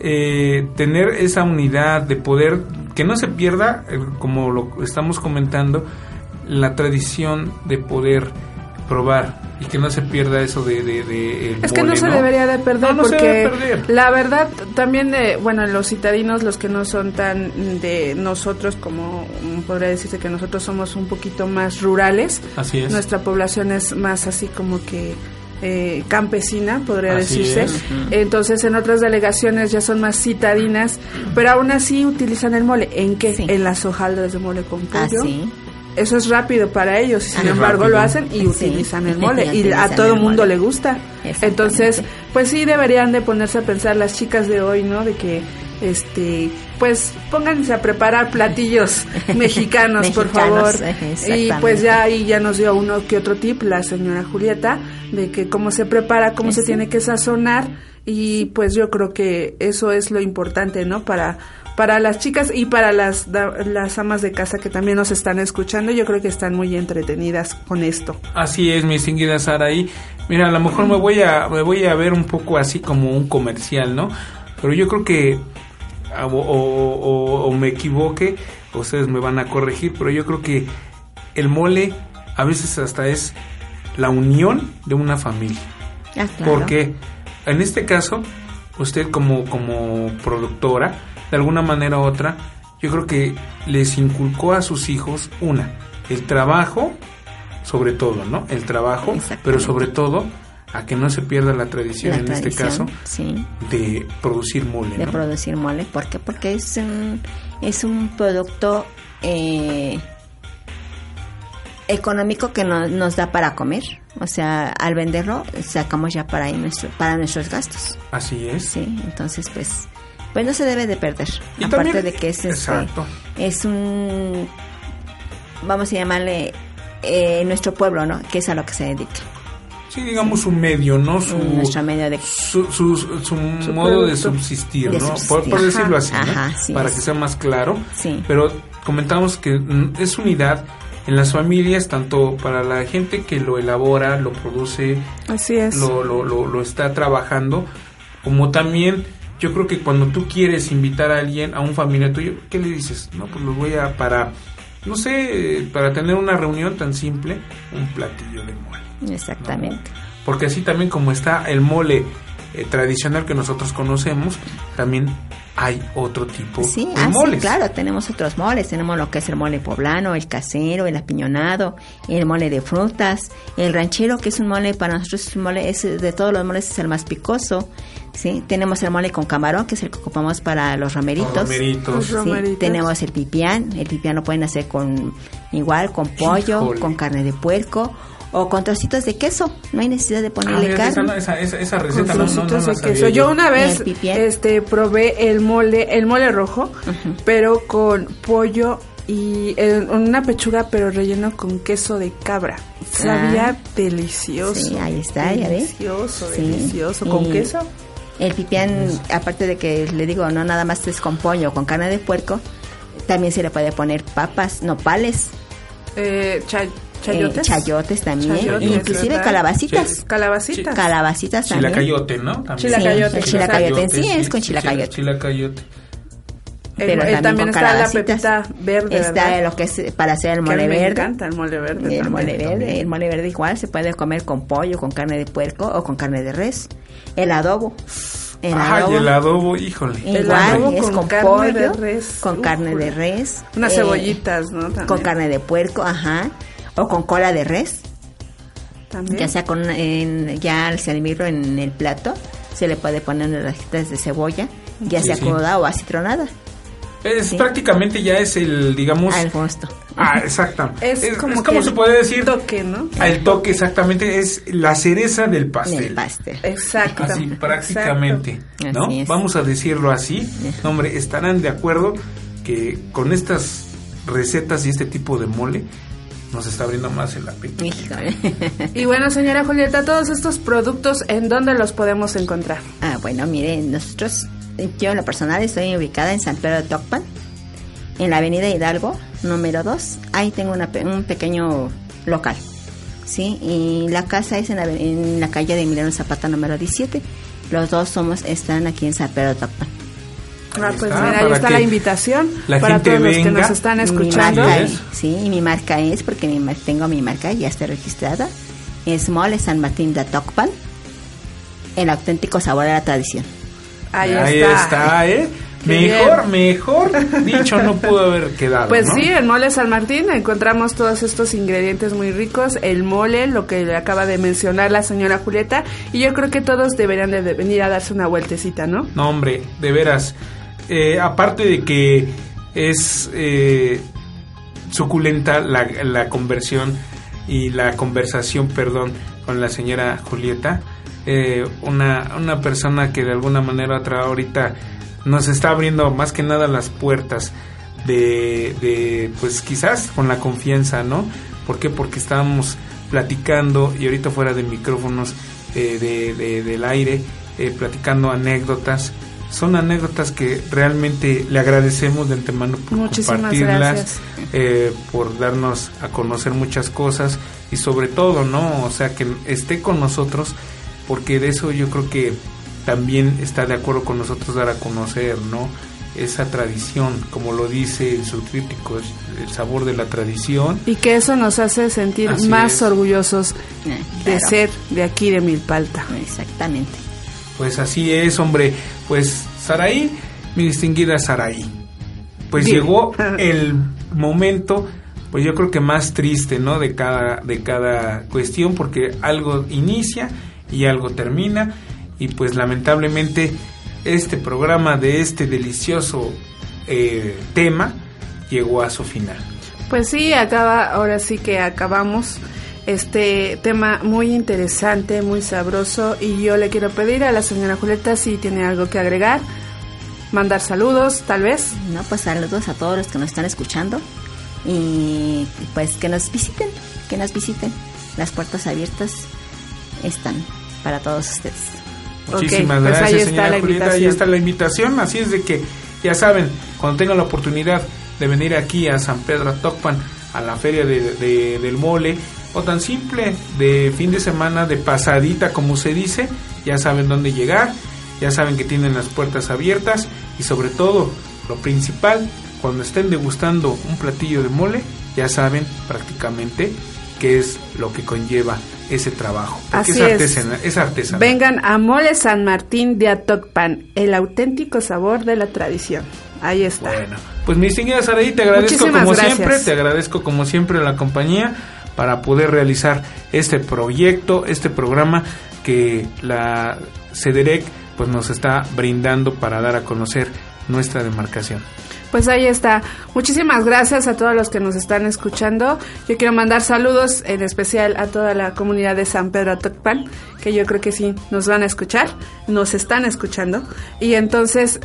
Speaker 1: eh, tener esa unidad de poder, que no se pierda, eh, como lo estamos comentando, la tradición de poder probar y que no se pierda eso de, de, de el
Speaker 3: Es que no se debería de perder
Speaker 1: No, no se
Speaker 3: porque
Speaker 1: debe perder.
Speaker 3: la verdad también de, bueno, los citadinos, los que no son tan de nosotros como mm, podría decirse que nosotros somos un poquito más rurales,
Speaker 1: Así es.
Speaker 3: nuestra población es más así como que eh, campesina, podría
Speaker 1: Así
Speaker 3: decirse.
Speaker 1: es.
Speaker 3: Entonces en otras delegaciones ya son más citadinas, pero aún así utilizan el mole. ¿En qué?
Speaker 4: Sí.
Speaker 3: En las hojaldras de mole con
Speaker 4: Ah,
Speaker 3: pollo.
Speaker 4: sí.
Speaker 3: Eso es rápido para ellos sin embargo
Speaker 1: rápido.
Speaker 3: lo hacen y
Speaker 4: Sí.
Speaker 3: utilizan el mole (laughs)
Speaker 4: Y
Speaker 3: y a todo
Speaker 4: el
Speaker 3: mundo le gusta. Entonces, pues sí deberían de ponerse a pensar las chicas de hoy, ¿no? De que este pues pónganse a preparar platillos (laughs) mexicanos, por favor.
Speaker 4: Eh,
Speaker 3: Y pues ya ahí ya nos dio uno que otro tip la señora Julieta de que cómo se prepara, cómo se tiene que sazonar y pues yo creo que eso es lo importante, ¿no? Para para las chicas y para las da- las amas de casa que también nos están escuchando, yo creo que están muy entretenidas con esto.
Speaker 1: Así es, mi distinguida Sara. Y mira, a lo mejor me voy a me voy a ver un poco así como un comercial, ¿no? Pero yo creo que o, o- o- o me equivoque, ustedes me van a corregir, pero yo creo que el mole a veces hasta es la unión de una familia.
Speaker 4: Ah, claro.
Speaker 1: Porque en este caso, usted como, como productora, de alguna manera u otra, yo creo que les inculcó a sus hijos una, el trabajo, sobre todo, ¿no? El trabajo, pero sobre todo a que no se pierda la tradición,
Speaker 4: La
Speaker 1: en este caso,
Speaker 4: sí.
Speaker 1: de producir mole,
Speaker 4: de
Speaker 1: ¿no?
Speaker 4: producir mole. ¿Por qué? Porque es un, es un producto eh, económico que no- nos da para comer. O sea, al venderlo sacamos ya para, ahí nuestro, para nuestros gastos.
Speaker 1: Así es.
Speaker 4: Sí, entonces pues, pues no se debe de perder.
Speaker 1: Y
Speaker 4: Aparte
Speaker 1: también-
Speaker 4: de que es, este, es un, vamos a llamarle eh, nuestro pueblo, ¿no? Que es a lo que se dedica.
Speaker 1: Sí, digamos su medio, ¿no? Su,
Speaker 4: Nuestro medio de
Speaker 1: su, su, su modo de subsistir,
Speaker 4: De
Speaker 1: ¿no?
Speaker 4: subsistir.
Speaker 1: Por, por decirlo así, ¿no?
Speaker 4: Ajá, sí
Speaker 1: Para
Speaker 4: es.
Speaker 1: que sea más claro.
Speaker 4: Sí.
Speaker 1: Pero comentamos que mm, es unidad en las familias, tanto para la gente que lo elabora, lo produce,
Speaker 3: Así es.
Speaker 1: lo, lo, lo, lo está trabajando, como también yo creo que cuando tú quieres invitar a alguien, a un familiar tuyo, ¿qué le dices? No, pues lo voy a para, no sé, para tener una reunión tan simple, un platillo de mole.
Speaker 4: Exactamente.
Speaker 1: Porque así también como está el mole eh, tradicional que nosotros conocemos, también hay otro tipo
Speaker 4: Sí,
Speaker 1: de
Speaker 4: ah, sí,
Speaker 1: moles.
Speaker 4: claro, tenemos otros moles. Tenemos lo que es el mole poblano, el casero, el apiñonado, el mole de frutas, el ranchero, que es un mole, para nosotros es un mole, es, de todos los moles es el más picoso. ¿sí? Tenemos el mole con camarón, que es el que ocupamos para los romeritos.
Speaker 1: Los romeritos.
Speaker 3: Los
Speaker 4: Sí, tenemos el pipián, el pipián lo pueden hacer con igual con pollo,
Speaker 1: Híjole.
Speaker 4: con carne de puerco o con trocitos de queso. No hay necesidad de
Speaker 1: Ah,
Speaker 4: ponerle carne.
Speaker 1: no- esa, esa, esa
Speaker 3: con
Speaker 1: receta no, no, no
Speaker 3: de queso. Yo una vez este probé el mole, el mole rojo, pero con pollo y eh, una pechuga pero relleno con queso de cabra. Sabía
Speaker 4: Ah.
Speaker 3: delicioso.
Speaker 4: Sí, ahí está, ya ves.
Speaker 3: Delicioso,
Speaker 4: Sí.
Speaker 3: delicioso. ¿Con
Speaker 4: Y
Speaker 3: queso?
Speaker 4: El pipián, aparte de que le digo, no nada más es con pollo, con carne de puerco, también se le puede poner papas, nopales,
Speaker 3: Eh, cha-
Speaker 4: eh,
Speaker 3: chayotes.
Speaker 4: chayotes también,
Speaker 3: Chayotes,
Speaker 4: inclusive
Speaker 3: ¿verdad?
Speaker 4: calabacitas.
Speaker 3: Calabacitas.
Speaker 4: Calabacitas también.
Speaker 1: Chilacayote, ¿no? También.
Speaker 3: Chilacayote,
Speaker 4: Sí, el chilacayote en sí es con chilacayote.
Speaker 1: Chilacayote.
Speaker 4: Pero
Speaker 3: eh,
Speaker 4: también,
Speaker 3: también está la
Speaker 4: calabacitas.
Speaker 3: pepita verde,
Speaker 4: Está
Speaker 3: ¿verdad?
Speaker 4: lo que es para hacer el
Speaker 3: Que a mí
Speaker 4: mole
Speaker 3: me
Speaker 4: verde.
Speaker 3: encanta el mole verde.
Speaker 4: El
Speaker 3: también.
Speaker 4: mole verde, el mole verde igual se puede comer con pollo, con carne de puerco o con carne de res. El adobo. El
Speaker 1: Ay,
Speaker 4: adobo.
Speaker 1: el adobo, híjole.
Speaker 3: El
Speaker 4: Igual
Speaker 3: adobo
Speaker 4: es
Speaker 3: con
Speaker 4: con,
Speaker 3: carne
Speaker 4: pollo,
Speaker 3: de res.
Speaker 4: con
Speaker 3: Uf,
Speaker 4: carne de res.
Speaker 3: Unas
Speaker 4: eh,
Speaker 3: cebollitas, ¿no? También.
Speaker 4: Con carne de puerco, ajá. O con cola de res.
Speaker 3: También.
Speaker 4: Ya sea con en, ya al servirlo en el plato, se le puede poner unas rajitas de cebolla, ya
Speaker 1: Sí,
Speaker 4: sea
Speaker 1: sí.
Speaker 4: cruda o acitronada.
Speaker 1: Es
Speaker 4: Sí.
Speaker 1: prácticamente ya es el, digamos...
Speaker 4: Al gusto.
Speaker 1: Ah, exacto.
Speaker 3: Es, como,
Speaker 1: como
Speaker 3: que
Speaker 1: se puede decir.
Speaker 3: toque, ¿no?
Speaker 1: El toque, exactamente, es la cereza del pastel.
Speaker 4: Del pastel.
Speaker 3: Exacto.
Speaker 1: Así prácticamente,
Speaker 4: Exacto.
Speaker 1: ¿no?
Speaker 4: Así es.
Speaker 1: Vamos a decirlo así. No, hombre, estarán de acuerdo que con estas recetas y este tipo de mole nos está abriendo más el apetito.
Speaker 3: Y bueno, señora Julieta, todos estos productos, ¿en dónde los podemos encontrar?
Speaker 4: Ah, bueno, mire, nosotros, yo en lo personal estoy ubicada en San Pedro de Tocpan, en la avenida Hidalgo, número 2. Ahí tengo una pe- un pequeño local, ¿sí? Y la casa es en la, en la calle de Emiliano Zapata, número 17. Los dos somos, están aquí en San Pedro de Tocpan.
Speaker 3: Ah, pues
Speaker 1: está,
Speaker 3: mira, ahí está la invitación
Speaker 1: la
Speaker 3: para todos los que nos están
Speaker 4: Mi
Speaker 3: escuchando.
Speaker 4: marca
Speaker 1: ¿Es?
Speaker 4: sí, y mi marca es, porque mi tengo mi marca, ya está registrada, es Mole San Martín de Tocpan, el auténtico sabor de la tradición.
Speaker 3: Ahí,
Speaker 1: Ahí
Speaker 3: está.
Speaker 1: está, ¿eh? Mejor, mejor dicho no pudo haber quedado.
Speaker 3: Pues
Speaker 1: ¿no?
Speaker 3: sí, en Mole San Martín encontramos todos estos ingredientes muy ricos, el mole, lo que le acaba de mencionar la señora Julieta, y yo creo que todos deberían de venir a darse una vueltecita, ¿no?
Speaker 1: No, hombre, de veras. Eh, aparte de que es eh, suculenta la, conversión y la conversación, perdón, con la señora Julieta, eh, una, una persona que de alguna manera otra ahorita nos está abriendo más que nada las puertas de, de, pues quizás con la confianza, ¿no? ¿Por qué? Porque estábamos platicando y ahorita fuera de micrófonos eh, de, de- del aire, eh, platicando anécdotas. Son anécdotas que realmente le agradecemos de antemano por
Speaker 3: Muchísimas
Speaker 1: compartirlas, eh, por darnos a conocer muchas cosas y sobre todo, ¿no? O sea, que esté con nosotros, porque de eso yo creo que también está de acuerdo con nosotros dar a conocer, ¿no? Esa tradición, como lo dice en su tríptico, es el sabor de la tradición.
Speaker 3: Y que eso nos hace sentir
Speaker 1: Así
Speaker 3: más
Speaker 1: es.
Speaker 3: orgullosos de ser de aquí de Milpalta.
Speaker 4: Exactamente.
Speaker 1: Pues así es, hombre. Pues Saraí, mi distinguida Saraí. Pues
Speaker 3: Bien.
Speaker 1: llegó (laughs) el momento, pues yo creo que más triste, ¿no? De cada, de cada cuestión, porque algo inicia y algo termina. Y pues lamentablemente este programa de este delicioso eh, tema llegó a su final.
Speaker 3: Pues sí, acaba, ahora sí que acabamos este tema muy interesante, muy sabroso y yo le quiero pedir a la señora Julieta si tiene algo que agregar, mandar saludos, tal vez.
Speaker 4: No, pues saludos a todos los que nos están escuchando y pues que nos visiten, que nos visiten. Las puertas abiertas están para todos ustedes.
Speaker 1: Muchísimas
Speaker 3: pues
Speaker 1: gracias,
Speaker 3: ahí
Speaker 1: señora
Speaker 3: la
Speaker 1: Julieta. Ahí está la invitación. Así es de que, ya saben, cuando tengan la oportunidad de venir aquí a San Pedro Tocpan, a la Feria de, de- del Mole, o tan simple, de fin de semana, de pasadita, como se dice, ya saben dónde llegar, ya saben que tienen las puertas abiertas y sobre todo, lo principal, cuando estén degustando un platillo de mole, ya saben prácticamente qué es lo que conlleva ese trabajo. Porque
Speaker 3: Así
Speaker 1: es,
Speaker 3: es.
Speaker 1: artesana- es artesanal.
Speaker 3: Vengan a Mole San Martín de Atocpan, el auténtico sabor de la tradición. Ahí está.
Speaker 1: Bueno, pues mi distinguida Saraí, te agradezco
Speaker 3: Muchísimas
Speaker 1: como
Speaker 3: gracias.
Speaker 1: siempre, te agradezco como siempre la compañía para poder realizar este proyecto, este programa que la CEDEREC pues nos está brindando para dar a conocer nuestra demarcación.
Speaker 3: Pues ahí está. Muchísimas gracias a todos los que nos están escuchando. Yo quiero mandar saludos en especial a toda la comunidad de San Pedro Atocpan, que yo creo que sí nos van a escuchar, nos están escuchando. Y entonces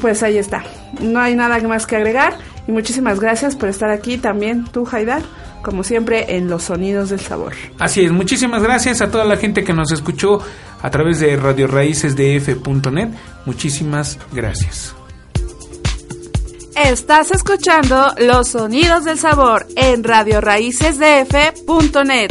Speaker 3: Pues ahí está. No hay nada más que agregar. Y muchísimas gracias por estar aquí también, tú, Haidar, como siempre, en Los Sonidos del Sabor.
Speaker 1: Así es, muchísimas gracias a toda la gente que nos escuchó a través de Radio Raíces F.net. Muchísimas gracias.
Speaker 3: Estás escuchando Los Sonidos del Sabor en Radio Raíces F.net.